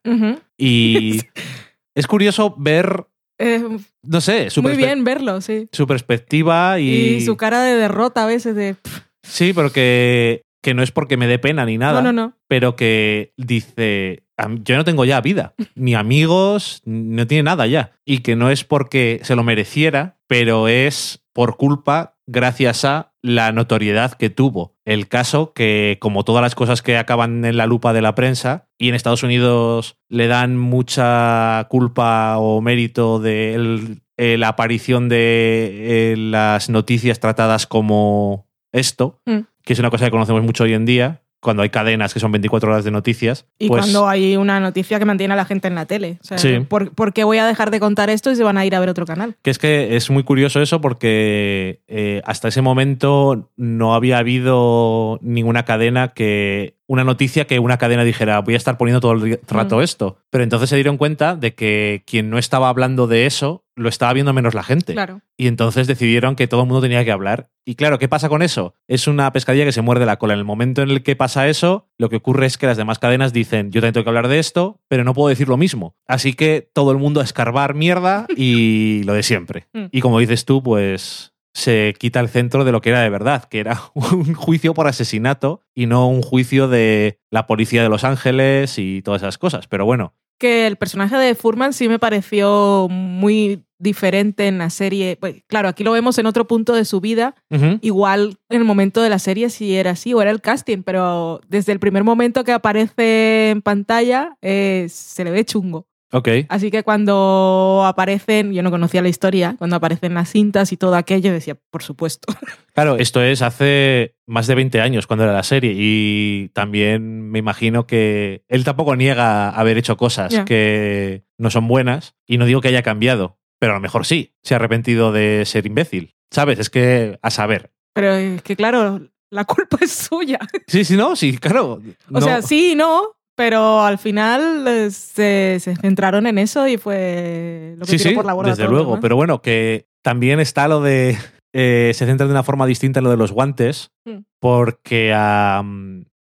Y es curioso ver, Eh, no sé, su, muy bien verlo, sí. su perspectiva y, Y, su cara de derrota a veces de... Sí, pero que, no es porque me dé pena ni nada. No, no, no. pero que dice, "Am- yo no tengo ya vida, ni amigos, no tiene nada ya. Y que no es porque se lo mereciera, pero es por culpa, gracias a la notoriedad que tuvo. El caso que, como todas las cosas que acaban en la lupa de la prensa, y en Estados Unidos le dan mucha culpa o mérito de el- eh, la aparición de eh, las noticias tratadas como esto, Mm. Que es una cosa que conocemos mucho hoy en día, cuando hay cadenas que son 24 horas de noticias. Y pues, cuando hay una noticia que mantiene a la gente en la tele. O sea, Sí. ¿por, por qué voy a dejar de contar esto y se van a ir a ver otro canal? Que es que es muy curioso eso porque eh, hasta ese momento no había habido ninguna cadena que. Una noticia que una cadena dijera, voy a estar poniendo todo el rato Mm. esto. Pero entonces se dieron cuenta de que quien no estaba hablando de eso lo estaba viendo menos la gente. Claro. Y entonces decidieron que todo el mundo tenía que hablar. Y claro, ¿qué pasa con eso? Es una pescadilla que se muerde la cola. En el momento en el que pasa eso, lo que ocurre es que las demás cadenas dicen, yo también tengo que hablar de esto, pero no puedo decir lo mismo. Así que todo el mundo a escarbar mierda y lo de siempre. Mm. Y como dices tú, pues se quita el centro de lo que era de verdad, que era un juicio por asesinato y no un juicio de la policía de Los Ángeles y todas esas cosas. Pero bueno, Que el personaje de Furman sí me pareció muy diferente en la serie. Pues, claro, aquí lo vemos en otro punto de su vida. Igual en el momento de la serie sí era así o era el casting, pero desde el primer momento que aparece en pantalla eh, se le ve chungo. Ok. Así que cuando aparecen, yo no conocía la historia, cuando aparecen las cintas y todo aquello, decía, por supuesto. Claro, esto es hace más de 20 años cuando era la serie y también me imagino que él tampoco niega haber hecho cosas que no son buenas y no digo que haya cambiado, pero a lo mejor sí, se ha arrepentido de ser imbécil. ¿Sabes? Es que a saber. Pero es que claro, la culpa es suya. Sí, sí, no, sí, claro. O no. sea, sí y no, pero al final eh, se, se centraron en eso y fue lo que Sí, tiró sí, por la borda desde todo luego. Pero bueno, que también está lo de. eh, se centra de una forma distinta en lo de los guantes, Mm. porque a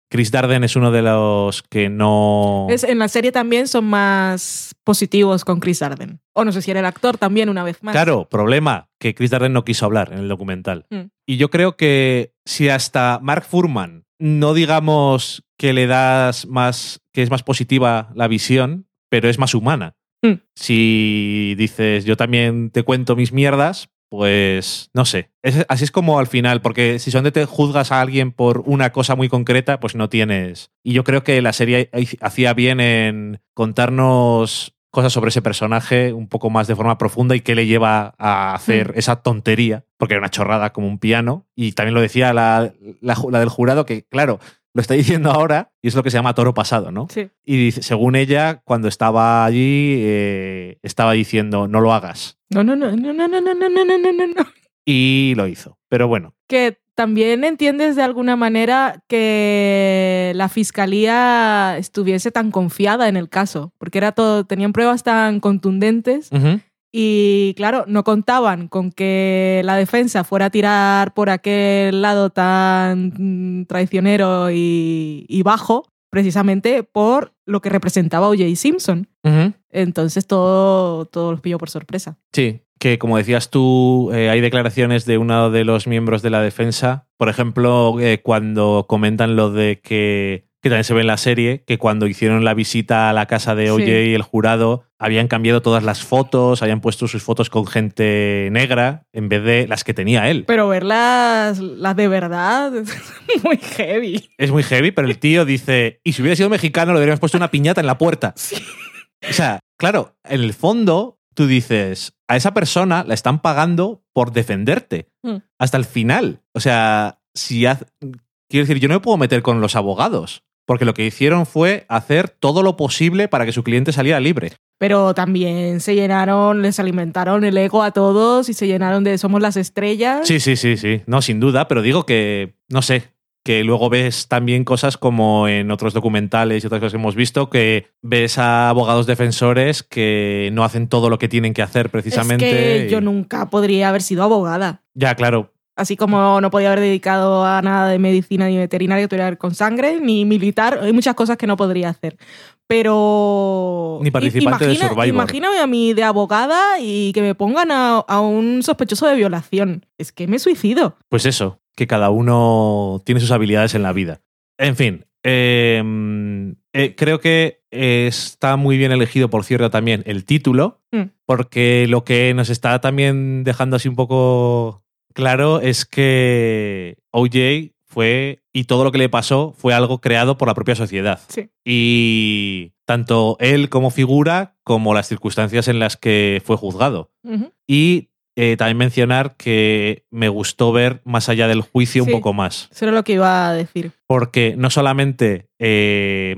Chris Darden es uno de los que no. Es- en la serie también son más positivos con Chris Arden. O no sé si era el actor también, una vez más. Claro, problema, que Chris Darden no quiso hablar en el documental. Mm. Y yo creo que si hasta Mark Furman no digamos que le das más, que es más positiva la visión, pero es más humana. Mm. Si dices, yo también te cuento mis mierdas, pues no sé. Es- así es como al final, porque si solamente te juzgas a alguien por una cosa muy concreta, pues no tienes. Y yo creo que la serie hacía bien en contarnos cosas sobre ese personaje un poco más de forma profunda y qué le lleva a hacer esa tontería, porque era una chorrada como un piano. Y también lo decía la, la del jurado, que claro, lo está diciendo ahora y es lo que se llama toro pasado, ¿no? Sí. Y dice- según ella, cuando estaba allí, eh, estaba diciendo, no lo hagas. No, no, no, no, no, no, no, no, no, no, no. Y lo hizo. Pero bueno, Que también entiendes de alguna manera que la fiscalía estuviese tan confiada en el caso, porque era todo, tenían pruebas tan contundentes ujú, y claro, no contaban con que la defensa fuera a tirar por aquel lado tan mm, traicionero y, y bajo, precisamente por lo que representaba O.J. Simpson. Entonces todo, todo los pilló por sorpresa. Sí, que como decías tú, eh, hay declaraciones de uno de los miembros de la defensa. Por ejemplo, eh, cuando comentan lo de que, que también se ve en la serie, que cuando hicieron la visita a la casa de OJ Sí. y el jurado, habían cambiado todas las fotos, habían puesto sus fotos con gente negra en vez de las que tenía él. Pero verlas las de verdad es muy heavy. Es muy heavy, pero el tío dice, y si hubiera sido mexicano, le habríamos puesto una piñata en la puerta. O sea, claro, en el fondo tú dices, a esa persona la están pagando por defenderte Mm. hasta el final. O sea, si haz- quiero decir, yo no me puedo meter con los abogados, porque lo que hicieron fue hacer todo lo posible para que su cliente saliera libre. Pero también se llenaron, les alimentaron el ego a todos y se llenaron de somos las estrellas. Sí, sí, sí, sí, no, sin duda, pero digo que, no sé, que luego ves también cosas como en otros documentales y otras cosas que hemos visto, que ves a abogados defensores que no hacen todo lo que tienen que hacer precisamente. Es que y- yo nunca podría haber sido abogada. Ya, claro. Así como no podía haber dedicado a nada de medicina ni veterinaria tuviera que ver con sangre, ni militar. Hay muchas cosas que no podría hacer. Pero. Ni participante de imagina- Survivor. Imagíname a mí de abogada y que me pongan a, a un sospechoso de violación. Es que me suicido. Pues eso, que cada uno tiene sus habilidades en la vida. En fin, eh, eh, creo que está muy bien elegido, por cierto, también el título, Mm. porque lo que nos está también dejando así un poco claro es que OJ fue, y todo lo que le pasó, fue algo creado por la propia sociedad. Sí. Y tanto él como figura, como las circunstancias en las que fue juzgado. Y eh, también mencionar que me gustó ver más allá del juicio Sí. un poco más. Eso era lo que iba a decir. Porque no solamente eh,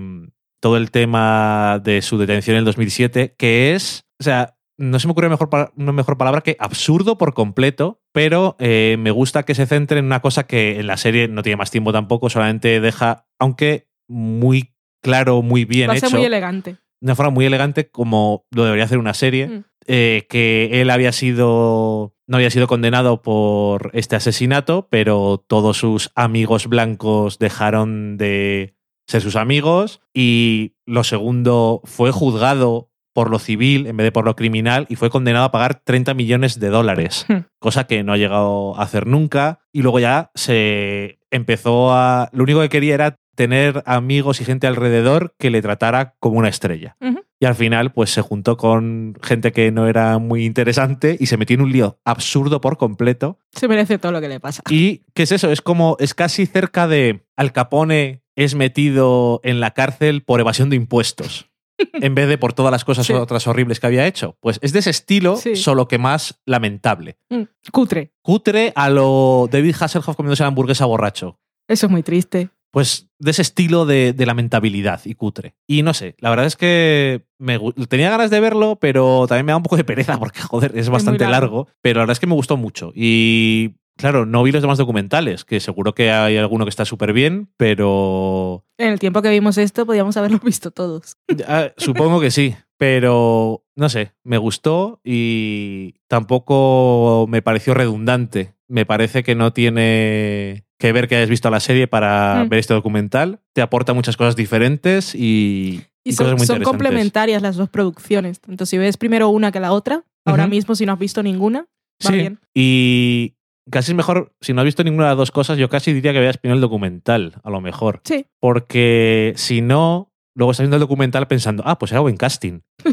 todo el tema de su detención en el 2007, que es, o sea, no se me ocurre mejor, una mejor palabra que absurdo por completo, pero eh, me gusta que se centre en una cosa que en la serie no tiene más tiempo tampoco, solamente deja, aunque muy claro, muy bien hecho, muy elegante. de una forma muy elegante como lo debería hacer una serie, Mm. eh, que él había sido no había sido condenado por este asesinato, pero todos sus amigos blancos dejaron de ser sus amigos y lo segundo fue juzgado por lo civil en vez de por lo criminal y fue condenado a pagar 30 millones de dólares, Hmm. cosa que no ha llegado a hacer nunca y luego ya se empezó a lo único que quería era tener amigos y gente alrededor que le tratara como una estrella. Y al final, pues se juntó con gente que no era muy interesante y se metió en un lío absurdo por completo. Se merece todo lo que le pasa. ¿Y qué es eso? Es como, es casi cerca de Al Capone es metido en la cárcel por evasión de impuestos. En vez de por todas las cosas Sí. otras horribles que había hecho. Pues es de ese estilo, Sí. solo que más lamentable. Mm, Cutre. Cutre a lo David Hasselhoff comiéndose la hamburguesa borracho. Eso es muy triste. Pues de ese estilo de, de lamentabilidad y cutre. Y no sé, la verdad es que me, tenía ganas de verlo, pero también me da un poco de pereza porque, joder, es bastante largo. largo. Pero la verdad es que me gustó mucho. Y claro, no vi los demás documentales, que seguro que hay alguno que está súper bien, pero En el tiempo que vimos esto, podíamos haberlo visto todos. Ah, supongo que sí, pero no sé, me gustó y tampoco me pareció redundante. Me parece que no tiene que ver que hayas visto la serie para Mm. ver este documental. Te aporta muchas cosas diferentes y, Y y son, cosas muy son interesantes. complementarias las dos producciones. Tanto si ves primero una que la otra, ahora mismo si no has visto ninguna, va Sí, bien. y casi es mejor, si no has visto ninguna de las dos cosas, yo casi diría que veas primero el documental, a lo mejor. Sí. Porque si no, luego estás viendo el documental pensando, ah, pues era buen casting.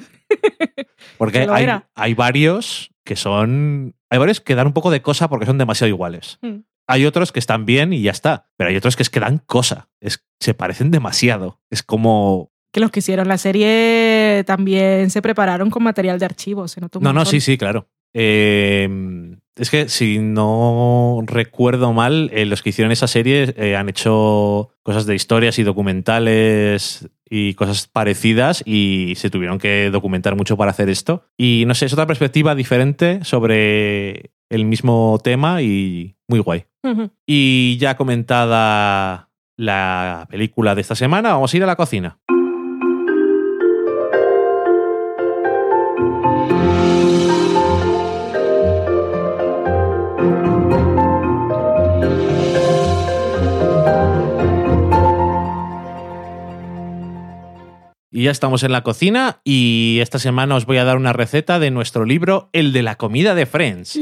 Porque hay, hay varios que son. Hay varios que dan un poco de cosa porque son demasiado iguales. Mm. Hay otros que están bien y ya está. Pero hay otros que es que dan cosa. Es, se parecen demasiado. Es como. Que los que hicieron la serie también se prepararon con material de archivo. Se notó un No, no, sí, sí, claro. Eh, es que si no recuerdo mal, eh, los que hicieron esa serie eh, han hecho cosas de historias y documentales y cosas parecidas y se tuvieron que documentar mucho para hacer esto. Y no sé, es otra perspectiva diferente sobre el mismo tema y muy guay. Y ya comentada la película de esta semana, vamos a ir a la cocina. Y ya estamos en la cocina y esta semana os voy a dar una receta de nuestro libro El de la comida de Friends.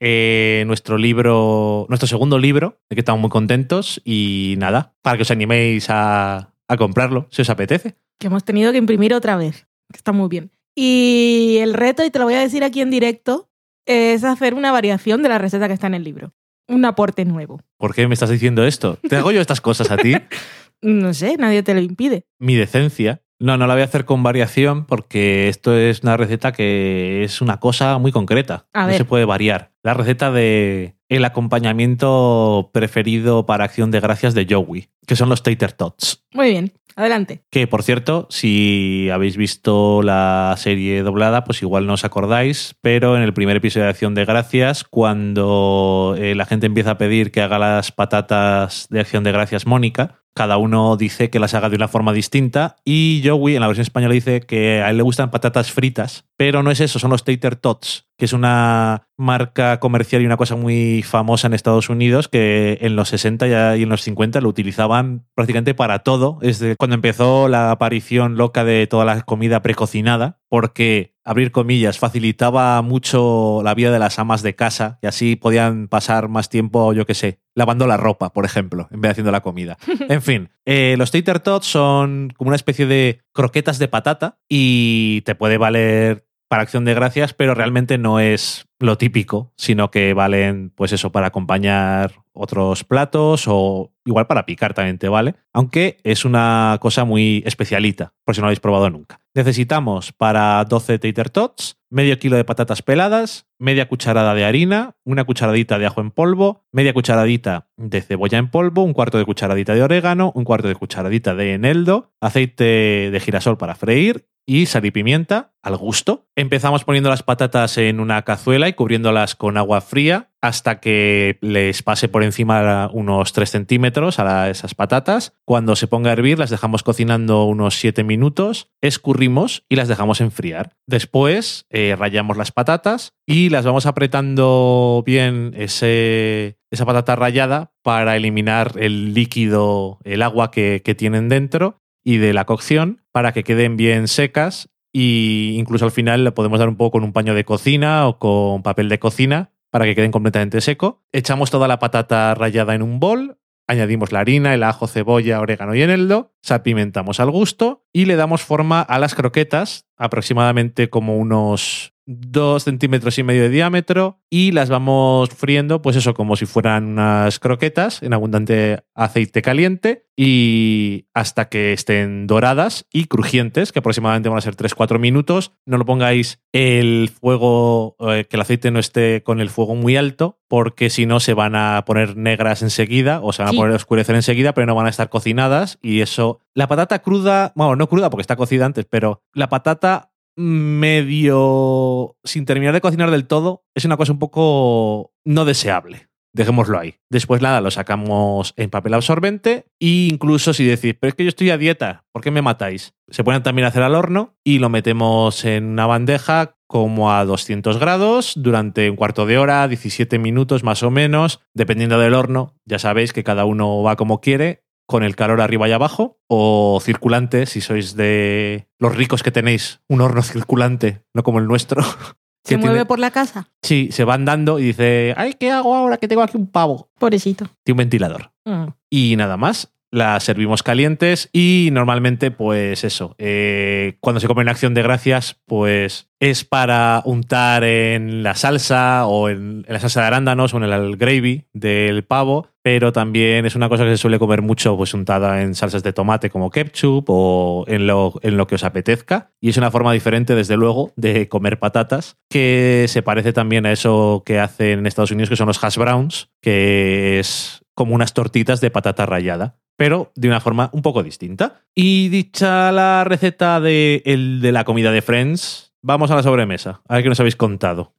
Eh, nuestro libro, nuestro segundo libro, de que estamos muy contentos y nada, para que os animéis a, a comprarlo, si os apetece. Que hemos tenido que imprimir otra vez. Que está muy bien. Y el reto, y te lo voy a decir aquí en directo, es hacer una variación de la receta que está en el libro. Un aporte nuevo. ¿Por qué me estás diciendo esto? ¿Te hago yo estas cosas a ti? No sé, nadie te lo impide. Mi decencia. No, no la voy a hacer con variación porque esto es una receta que es una cosa muy concreta. A no ver. se puede variar. La receta de el acompañamiento preferido para acción de gracias de Joey, que son los tater tots. Muy bien, adelante. Que, por cierto, si habéis visto la serie doblada, pues igual no os acordáis, pero en el primer episodio de Acción de Gracias, cuando eh, la gente empieza a pedir que haga las patatas de Acción de Gracias Mónica, cada uno dice que las haga de una forma distinta y Joey en la versión española dice que a él le gustan patatas fritas, pero no es eso, son los Tater Tots, que es una marca comercial y una cosa muy famosa en Estados Unidos que en los 60 ya- y en los 50 lo utilizaban prácticamente para todo, desde cuando empezó la aparición loca de toda la comida precocinada, porque abrir comillas facilitaba mucho la vida de las amas de casa y así podían pasar más tiempo, yo qué sé, lavando la ropa, por ejemplo, en vez de haciendo la comida. En fin, eh, los tater tots son como una especie de croquetas de patata y te puede valer para acción de gracias, pero realmente no es lo típico, sino que valen, pues eso, para acompañar otros platos o igual para picar también te vale, aunque es una cosa muy especialita, por si no lo habéis probado nunca. Necesitamos para 12 tater tots, medio kilo de patatas peladas, media cucharada de harina, una cucharadita de ajo en polvo, media cucharadita de cebolla en polvo, un cuarto de cucharadita de orégano, un cuarto de cucharadita de eneldo, aceite de girasol para freír y sal y pimienta al gusto. Empezamos poniendo las patatas en una cazuela y cubriéndolas con agua fría hasta que les pase por encima unos 3 centímetros a esas patatas. Cuando se ponga a hervir las dejamos cocinando unos 7 minutos, escurrimos y las dejamos enfriar. Después eh, rayamos las patatas y las vamos apretando bien ese, esa patata rallada para eliminar el líquido, el agua que, que tienen dentro y de la cocción para que queden bien secas y incluso al final le podemos dar un poco con un paño de cocina o con papel de cocina para que queden completamente seco. Echamos toda la patata rallada en un bol, añadimos la harina, el ajo, cebolla, orégano y eneldo, salpimentamos al gusto y le damos forma a las croquetas, aproximadamente como unos 2 centímetros y medio de diámetro y las vamos friendo, pues eso, como si fueran unas croquetas en abundante aceite caliente y hasta que estén doradas y crujientes, que aproximadamente van a ser 3-4 minutos. No lo pongáis el fuego, eh, que el aceite no esté con el fuego muy alto, porque si no se van a poner negras enseguida o se van a poner a oscurecer enseguida, pero no van a estar cocinadas y eso... La patata cruda, bueno, no cruda porque está cocida antes, pero la patata medio sin terminar de cocinar del todo es una cosa un poco no deseable. Dejémoslo ahí. Después nada, lo sacamos en papel absorbente e incluso si decís, pero es que yo estoy a dieta, ¿por qué me matáis? Se pueden también hacer al horno y lo metemos en una bandeja como a 200 grados durante un cuarto de hora, 17 minutos más o menos, dependiendo del horno. Ya sabéis que cada uno va como quiere con el calor arriba y abajo, o circulante, si sois de los ricos que tenéis un horno circulante, no como el nuestro. ¿Se mueve por la casa? Sí, se van dando y dice, ay, ¿qué hago ahora que tengo aquí un pavo? Pobrecito. Tiene un ventilador. Mm. Y nada más. Las servimos calientes y normalmente, pues eso, eh, cuando se come en acción de gracias, pues es para untar en la salsa o en, la salsa de arándanos o en el gravy del pavo, pero también es una cosa que se suele comer mucho, pues untada en salsas de tomate como ketchup o en lo, en lo que os apetezca. Y es una forma diferente, desde luego, de comer patatas, que se parece también a eso que hacen en Estados Unidos, que son los hash browns, que es como unas tortitas de patata rallada pero de una forma un poco distinta. Y dicha la receta de, el, de la comida de Friends, vamos a la sobremesa. A ver qué nos habéis contado.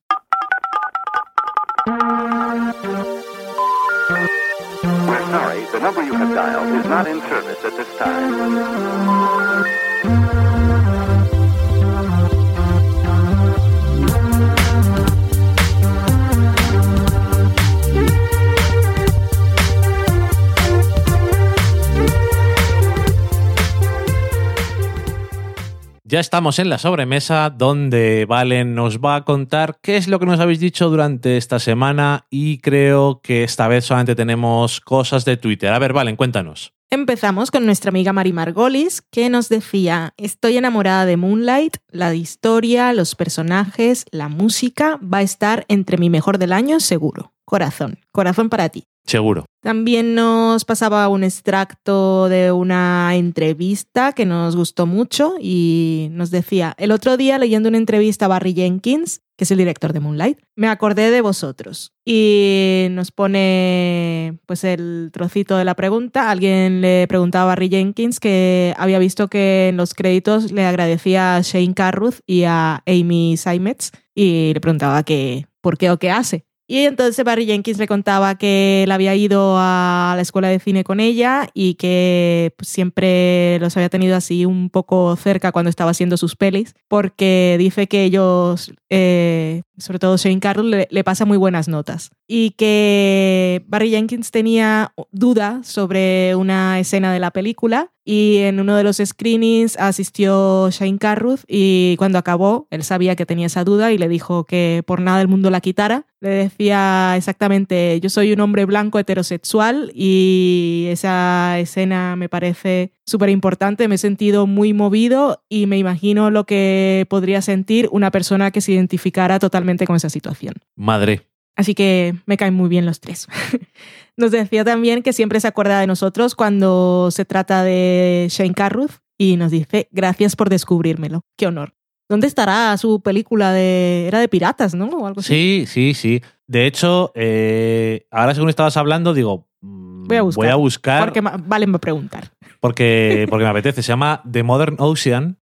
Ya estamos en la sobremesa donde Valen nos va a contar qué es lo que nos habéis dicho durante esta semana y creo que esta vez solamente tenemos cosas de Twitter. A ver, Valen, cuéntanos. Empezamos con nuestra amiga Mari Margolis, que nos decía, estoy enamorada de Moonlight, la historia, los personajes, la música, va a estar entre mi mejor del año seguro. Corazón, corazón para ti. Seguro. También nos pasaba un extracto de una entrevista que nos gustó mucho y nos decía, el otro día leyendo una entrevista a Barry Jenkins, que es el director de Moonlight, me acordé de vosotros. Y nos pone pues el trocito de la pregunta. Alguien le preguntaba a Barry Jenkins que había visto que en los créditos le agradecía a Shane Carruth y a Amy Seimetz y le preguntaba que por qué o qué hace. Y entonces Barry Jenkins le contaba que él había ido a la escuela de cine con ella y que pues, siempre los había tenido así un poco cerca cuando estaba haciendo sus pelis, porque dice que ellos, eh, sobre todo Shane Carroll, le, pasa muy buenas notas. Y que Barry Jenkins tenía duda sobre una escena de la película y en uno de los screenings asistió Shane Carruth y cuando acabó él sabía que tenía esa duda y le dijo que por nada del mundo la quitara. Le decía exactamente, yo soy un hombre blanco heterosexual y esa escena me parece súper importante, me he sentido muy movido y me imagino lo que podría sentir una persona que se identificara totalmente con esa situación. Madre. Así que me caen muy bien los tres. Nos decía también que siempre se acuerda de nosotros cuando se trata de Shane Carruth y nos dice gracias por descubrírmelo. Qué honor. ¿Dónde estará su película de... Era de piratas, ¿no? O algo así. Sí, sí, sí. De hecho, eh, ahora según estabas hablando, digo, mm, Voy a buscar. voy a buscar Porque ma- Valen va a preguntar. Porque, porque me apetece. Se llama The Modern Ocean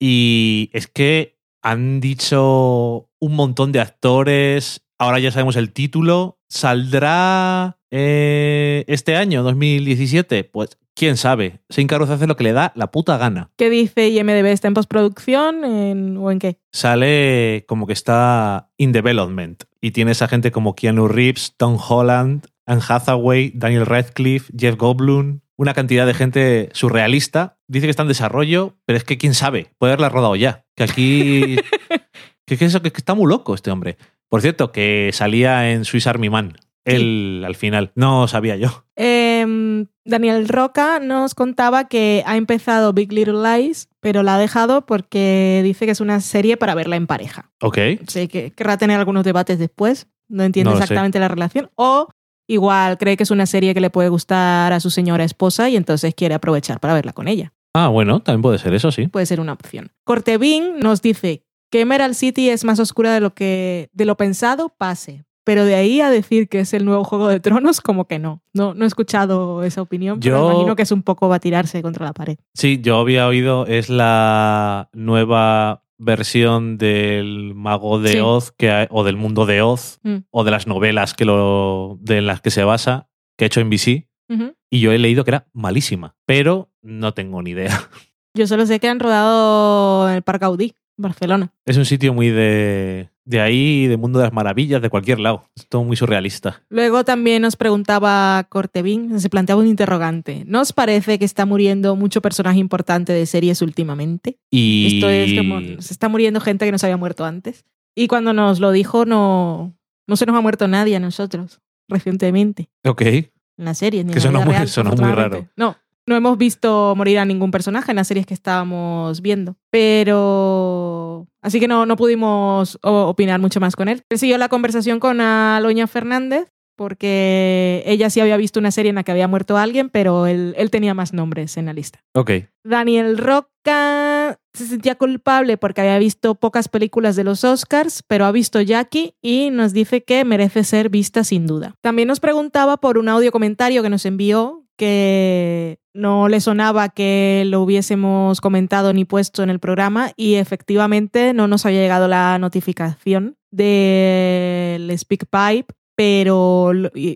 y es que han dicho un montón de actores. Ahora ya sabemos el título. ¿Saldrá eh, este año, 2017? Pues quién sabe. Sin Carruth hace lo que le da la puta gana. ¿Qué dice IMDB? ¿Está en postproducción en- o en qué? Sale como que está in development y tienes a gente como Keanu Reeves, Tom Holland, Anne Hathaway, Daniel Radcliffe, Jeff Goldblum, una cantidad de gente surrealista. Dice que está en desarrollo, pero es que quién sabe, puede haberla rodado ya. Que aquí. que, que eso, que, que está muy loco este hombre. Por cierto, que salía en Swiss Army Man. Él al final. No sabía yo. Em, Daniel Roca nos contaba que ha empezado Big Little Lies, pero la ha dejado porque dice que es una serie para verla en pareja. Ok. Sé que querrá tener algunos debates después, no sé. exactamente la relación. O igual cree que es una serie que le puede gustar a su señora esposa y entonces quiere aprovechar para verla con ella. Ah, bueno, también puede ser eso, sí. Puede ser una opción. Cortevin nos dice que Emerald City es más oscura de lo que de lo pensado, pase. Pero de ahí a decir que es el nuevo Juego de Tronos, como que no. No, no he escuchado esa opinión, pero Yo- me imagino que es un poco va a tirarse contra la pared. Sí, yo había oído, es la nueva versión del Mago de Sí. Oz que ha- o del mundo de Oz Mm. o de las novelas que lo, de las que se basa que ha hecho NBC Ujú. y yo he leído que era malísima, pero no tengo ni idea. Yo solo sé que han rodado en el Parc Gaudí, Barcelona. Es un sitio muy de, de ahí, de mundo de las maravillas, de cualquier lado. Es todo muy surrealista. Luego también nos preguntaba Cortevin, se planteaba un interrogante. ¿No os parece que está muriendo mucho personaje importante de series últimamente? Y Esto es como, se está muriendo gente que no se había muerto antes. Y cuando nos lo dijo, no, no se nos ha muerto nadie a nosotros recientemente Ok. en las series. Ni Que en la sonó vida muy- real, sonó muy afortunadamente. No, no hemos visto morir a ningún personaje en las series que estábamos viendo. Pero. Así que no, no pudimos opinar mucho más con él. Él siguió la conversación con Aloña Fernández. Porque ella sí había visto una serie en la que había muerto alguien, pero él, él tenía más nombres en la lista. Ok. Daniel Roca se sentía culpable porque había visto pocas películas de los Oscars, pero ha visto Jackie y nos dice que merece ser vista sin duda. También nos preguntaba por un audio comentario que nos envió que no le sonaba que lo hubiésemos comentado ni puesto en el programa y efectivamente no nos había llegado la notificación del SpeakPipe pero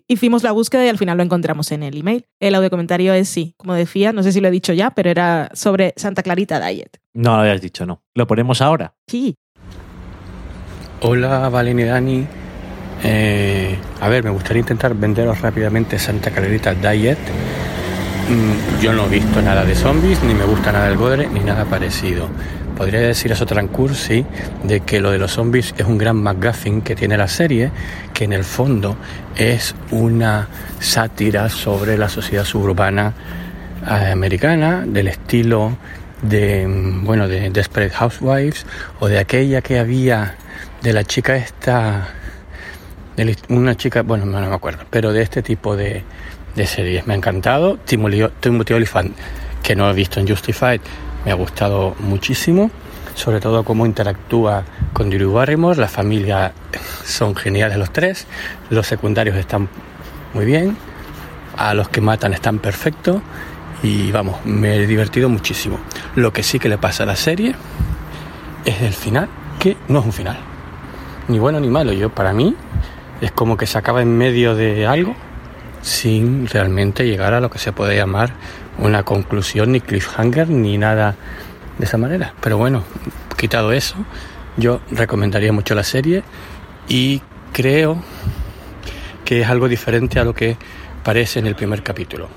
hicimos la búsqueda y al final lo encontramos en el email. El audio comentario es sí, como decía, no sé si lo he dicho ya, pero era sobre Santa Clarita Diet. No lo habías dicho, no. Lo ponemos ahora. Sí, Hola, Valen y Dani. Eh, a ver, me gustaría intentar venderos rápidamente Santa Clarita Diet. Mm, yo no he visto nada de zombies, ni me gusta nada el gore, ni nada parecido. Podría decir a Sotran sí, de que lo de los zombies es un gran McGuffin que tiene la serie, que en el fondo es una sátira sobre la sociedad suburbana eh, americana, del estilo de, mm, bueno, de Desperate Housewives, o de aquella que había de la chica esta, de una chica, bueno, no, no me acuerdo, pero de este tipo de, de series. Me ha encantado. Timothy Olyphant, que no he visto en Justified, me ha gustado muchísimo. Sobre todo cómo interactúa con Drew Barrymore. La familia son geniales los tres. Los secundarios están muy bien. A los que matan están perfectos. Y vamos, me he divertido muchísimo. Lo que sí que le pasa a la serie es el final, que no es un final. Ni bueno ni malo. Yo, para mí, es como que se acaba en medio de algo sin realmente llegar a lo que se puede llamar una conclusión, ni cliffhanger, ni nada de esa manera. Pero bueno, quitado eso, yo recomendaría mucho la serie y creo que es algo diferente a lo que parece en el primer capítulo.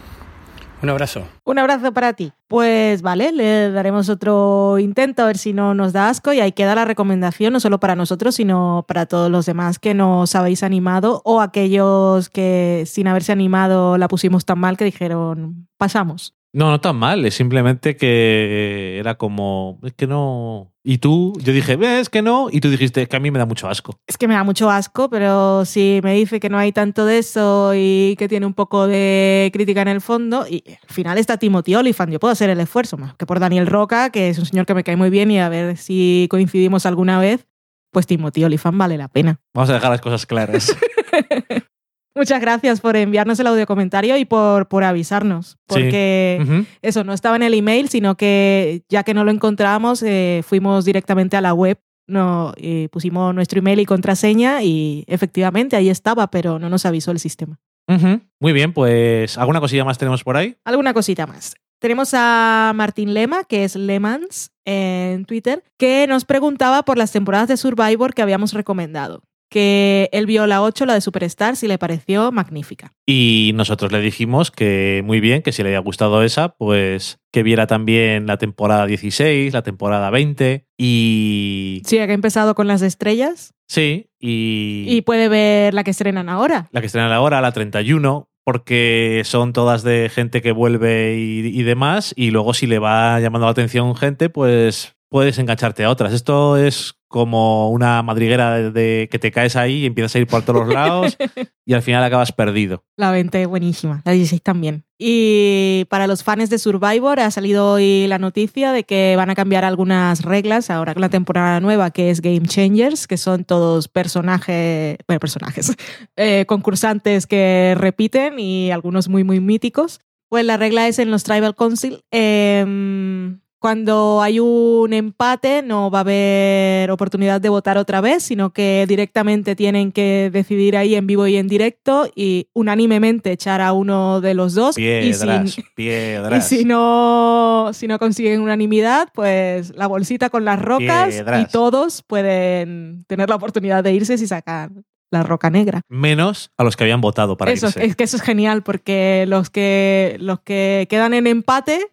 Un abrazo. un abrazo para ti. Pues vale, le daremos otro intento a ver si no nos da asco y ahí queda la recomendación, no solo para nosotros, sino para todos los demás que nos habéis animado o aquellos que sin haberse animado la pusimos tan mal que dijeron, pasamos. No, no tan mal. Es simplemente que era como. Es que no. Y tú, yo dije, "Eh, es que no. Y tú dijiste, es que a mí me da mucho asco. Es que me da mucho asco, pero si me dice que no hay tanto de eso y que tiene un poco de crítica en el fondo, y al final está Timothy Olyphant, yo puedo hacer el esfuerzo, más que por Daniel Roca, que es un señor que me cae muy bien y a ver si coincidimos alguna vez, pues Timothy Olyphant vale la pena. Vamos a dejar las cosas claras. Muchas gracias por enviarnos el audio comentario y por, por avisarnos, porque eso no estaba en el email, sino que ya que no lo encontramos, eh, fuimos directamente a la web, no, y pusimos nuestro email y contraseña y efectivamente ahí estaba, pero no nos avisó el sistema. Muy bien, pues ¿alguna cosilla más tenemos por ahí? Alguna cosita más. Tenemos a Martín Lema, que es Lemans en Twitter, que nos preguntaba por las temporadas de Survivor que habíamos recomendado. Que él vio la 8, la de Superstars, y le pareció magnífica. Y nosotros le dijimos que muy bien, que si le había gustado esa, pues que viera también la temporada 16, la temporada 20 y... Sí, que ha empezado con las estrellas Sí, y... y puede ver la que estrenan ahora. la que estrenan ahora, la 31, porque son todas de gente que vuelve y, y demás, y luego si le va llamando la atención gente, pues puedes engancharte a otras. Esto es como una madriguera de, de que te caes ahí y empiezas a ir por todos lados y al final acabas perdido. La 20 buenísima, la 16 también. Y para los fans de Survivor ha salido hoy la noticia de que van a cambiar algunas reglas ahora con la temporada nueva que es Game Changers, que son todos personajes, bueno, personajes, eh, concursantes que repiten y algunos muy, muy míticos. Pues la regla es en los Tribal Council. em, cuando hay un empate no va a haber oportunidad de votar otra vez, sino que directamente tienen que decidir ahí en vivo y en directo y unánimemente echar a uno de los dos. y Piedras, si, y piedras. si no, si no consiguen unanimidad, pues la bolsita con las rocas Piedras. y todos pueden tener la oportunidad de irse si sacan la roca negra. Menos a los que habían votado para eso, irse. es que eso es genial porque los que, los que quedan en empate.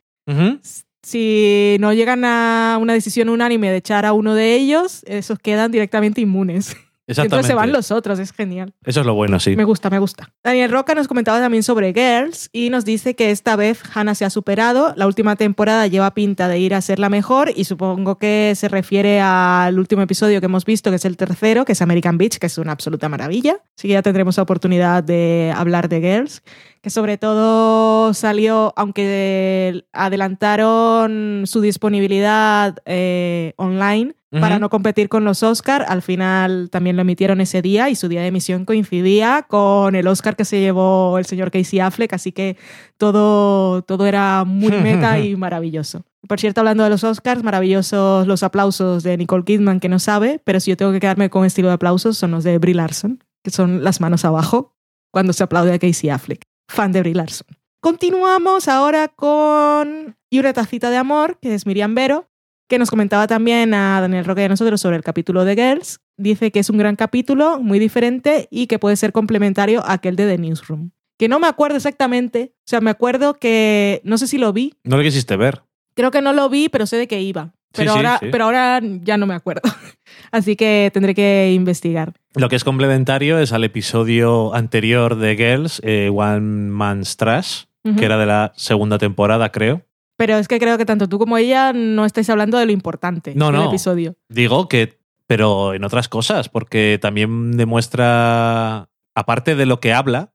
Si no llegan a una decisión unánime de echar a uno de ellos, esos quedan directamente inmunes. Exactamente. Entonces se van los otros, es genial. Eso es lo bueno, sí. Me gusta, me gusta. Daniel Roca nos comentaba también sobre Girls y nos dice que esta vez Hannah se ha superado. La última temporada lleva pinta de ir a ser la mejor y supongo que se refiere al último episodio que hemos visto, que es el tercero, que es American Beach, que es una absoluta maravilla. Así que ya tendremos la oportunidad de hablar de Girls, que sobre todo salió, aunque adelantaron su disponibilidad eh, online para no competir con los Oscar. Al final también lo emitieron ese día y su día de emisión coincidía con el Oscar que se llevó el señor Casey Affleck, así que todo, todo era muy meta y maravilloso. Por cierto, hablando de los Oscars, maravillosos los aplausos de Nicole Kidman, que no sabe, pero si yo tengo que quedarme con estilo de aplausos, son los de Brie Larson, que son las manos abajo cuando se aplaude a Casey Affleck. Fan de Brie Larson. Continuamos ahora con Y una tacita de amor, que es Miriam Vero, que nos comentaba también a Daniel Roque y a nosotros sobre el capítulo de Girls. Dice que es un gran capítulo, muy diferente y que puede ser complementario a aquel de The Newsroom. Que no me acuerdo exactamente, o sea, me acuerdo que, no sé si lo vi, No lo quisiste ver. creo que no lo vi, pero sé de qué iba. Pero, Sí, ahora, sí. pero ahora ya no me acuerdo. Así que tendré que investigar. Lo que es complementario es al episodio anterior de Girls, eh, One Man's Trash, que era de la segunda temporada, creo. Pero es que creo que tanto tú como ella no estáis hablando de lo importante No, del no. episodio. Digo que, pero en otras cosas, porque también demuestra, aparte de lo que habla,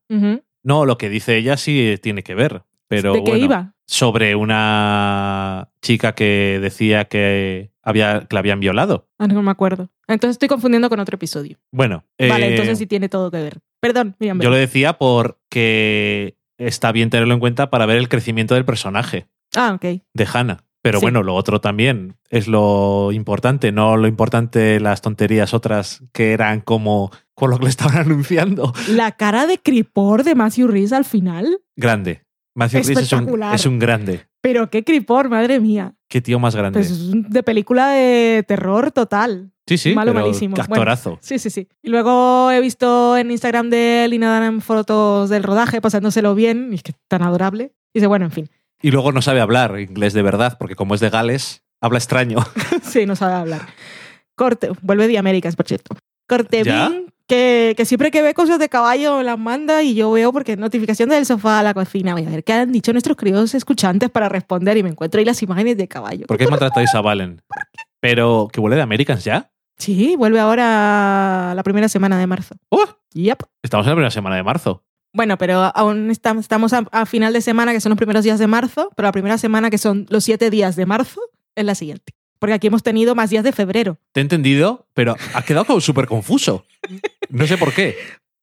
no, lo que dice ella sí tiene que ver. Pero ¿De qué bueno, iba? Sobre una chica que decía que, había, que la habían violado. Ah, no me acuerdo. Entonces estoy confundiendo con otro episodio. Bueno, Vale, eh, entonces sí tiene todo que ver. Perdón, Miriam. yo lo decía porque está bien tenerlo en cuenta para ver el crecimiento del personaje. Ah, ok. de Hannah. Pero Sí. bueno, lo otro también es lo importante, no lo importante las tonterías otras que eran como con lo que le estaban anunciando. La cara de cripor de Matthew Rhys al final. Grande. Matthew Rhys es un, Espectacular. es un grande. Pero qué cripor, madre mía. Qué tío más grande. Pues es un- de película de terror total. sí, sí, malo, pero malísimo. Bueno, actorazo. Sí, sí, sí. Y luego he visto en Instagram de Lina Dunham fotos del rodaje, pasándoselo bien, y es que tan adorable. Y dice, bueno, en fin. Y luego no sabe hablar inglés de verdad, porque como es de Gales, habla extraño. sí, no sabe hablar. Corte, vuelve de Américas, por cierto. Corte ¿Ya? Bing, Que, que siempre que ve cosas de caballo las manda y yo veo porque notificación del sofá a la cocina. Voy a ver qué han dicho nuestros queridos escuchantes para responder y me encuentro ahí las imágenes de caballo. ¿Por qué maltratáis a Valen? Pero que vuelve de Americans ya. Sí, vuelve ahora la primera semana de marzo. ¡Oh! Yep. Estamos en la primera semana de marzo. Bueno, pero aún estamos, a final de semana, que son los primeros días de marzo, pero la primera semana, que son los siete días de marzo, es la siguiente. Porque aquí hemos tenido más días de febrero. Te he entendido, pero ha quedado como súper confuso. No sé por qué.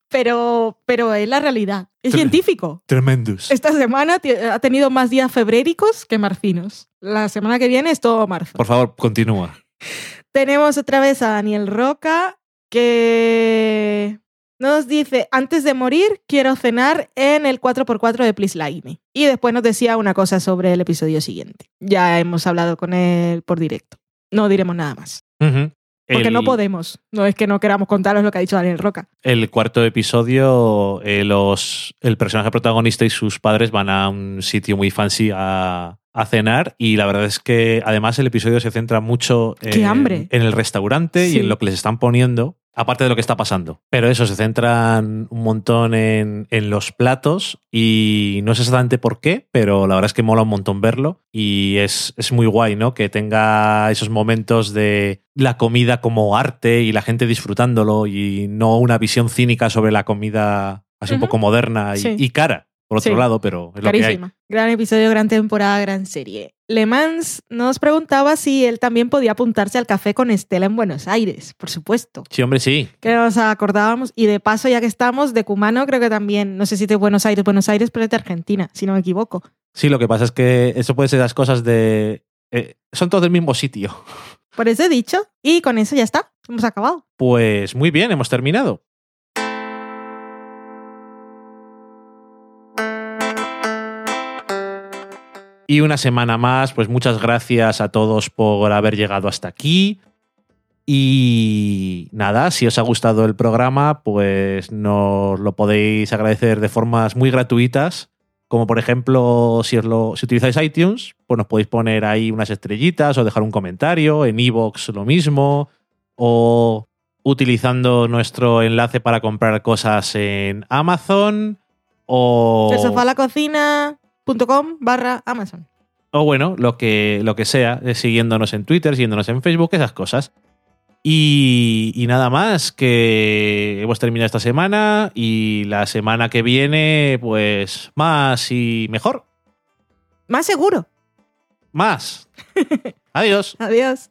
Pero, pero es la realidad. Es científico. Tremendous. Esta semana ha tenido más días febréricos que marcinos. La semana que viene es todo marzo. Por favor, continúa. Tenemos otra vez a Daniel Roca que nos dice, antes de morir quiero cenar en el 4x4 de Please Like Me. Y después nos decía una cosa sobre el episodio siguiente. Ya hemos hablado con él por directo. No diremos nada más. Porque El- no podemos. No es que no queramos contaros lo que ha dicho Daniel Roca. El cuarto episodio, eh, los, el personaje protagonista y sus padres van a un sitio muy fancy a, a cenar y la verdad es que además el episodio se centra mucho ¡Qué en, hambre! en el restaurante y en lo que les están poniendo, aparte de lo que está pasando. Pero eso, se centran un montón en, en los platos y no sé exactamente por qué, pero la verdad es que mola un montón verlo y es, es muy guay, ¿no? Que tenga esos momentos de la comida como arte y la gente disfrutándolo y no una visión cínica sobre la comida así un poco moderna y, Sí. y cara, por otro Sí. lado, pero es lo que hay. Carísima. Gran episodio, gran temporada, gran serie. Le Mans nos preguntaba si él también podía apuntarse al café con Estela en Buenos Aires, por supuesto. Sí, hombre, sí. Que nos acordábamos. Y de paso, ya que estamos, de Cumano creo que también, no sé si de Buenos Aires, Buenos Aires, pero es de Argentina, si no me equivoco. Sí, lo que pasa es que eso puede ser las cosas de... eh, son todos del mismo sitio. Por eso he dicho. Y con eso ya está. Hemos acabado. Pues muy bien, hemos terminado. Y una semana más, pues muchas gracias a todos por haber llegado hasta aquí. Y nada, si os ha gustado el programa, pues nos lo podéis agradecer de formas muy gratuitas. Como por ejemplo, si, utilizáis iTunes, pues nos podéis poner ahí unas estrellitas o dejar un comentario. En iVoox lo mismo. O utilizando nuestro enlace para comprar cosas en Amazon. O, El sofá a la cocina.com barra Amazon. o bueno, lo que, lo que sea, eh, siguiéndonos en Twitter, siguiéndonos en Facebook, esas cosas. Y, y nada más, que hemos terminado esta semana y la semana que viene, pues más y mejor. Más seguro. Más. Adiós. Adiós.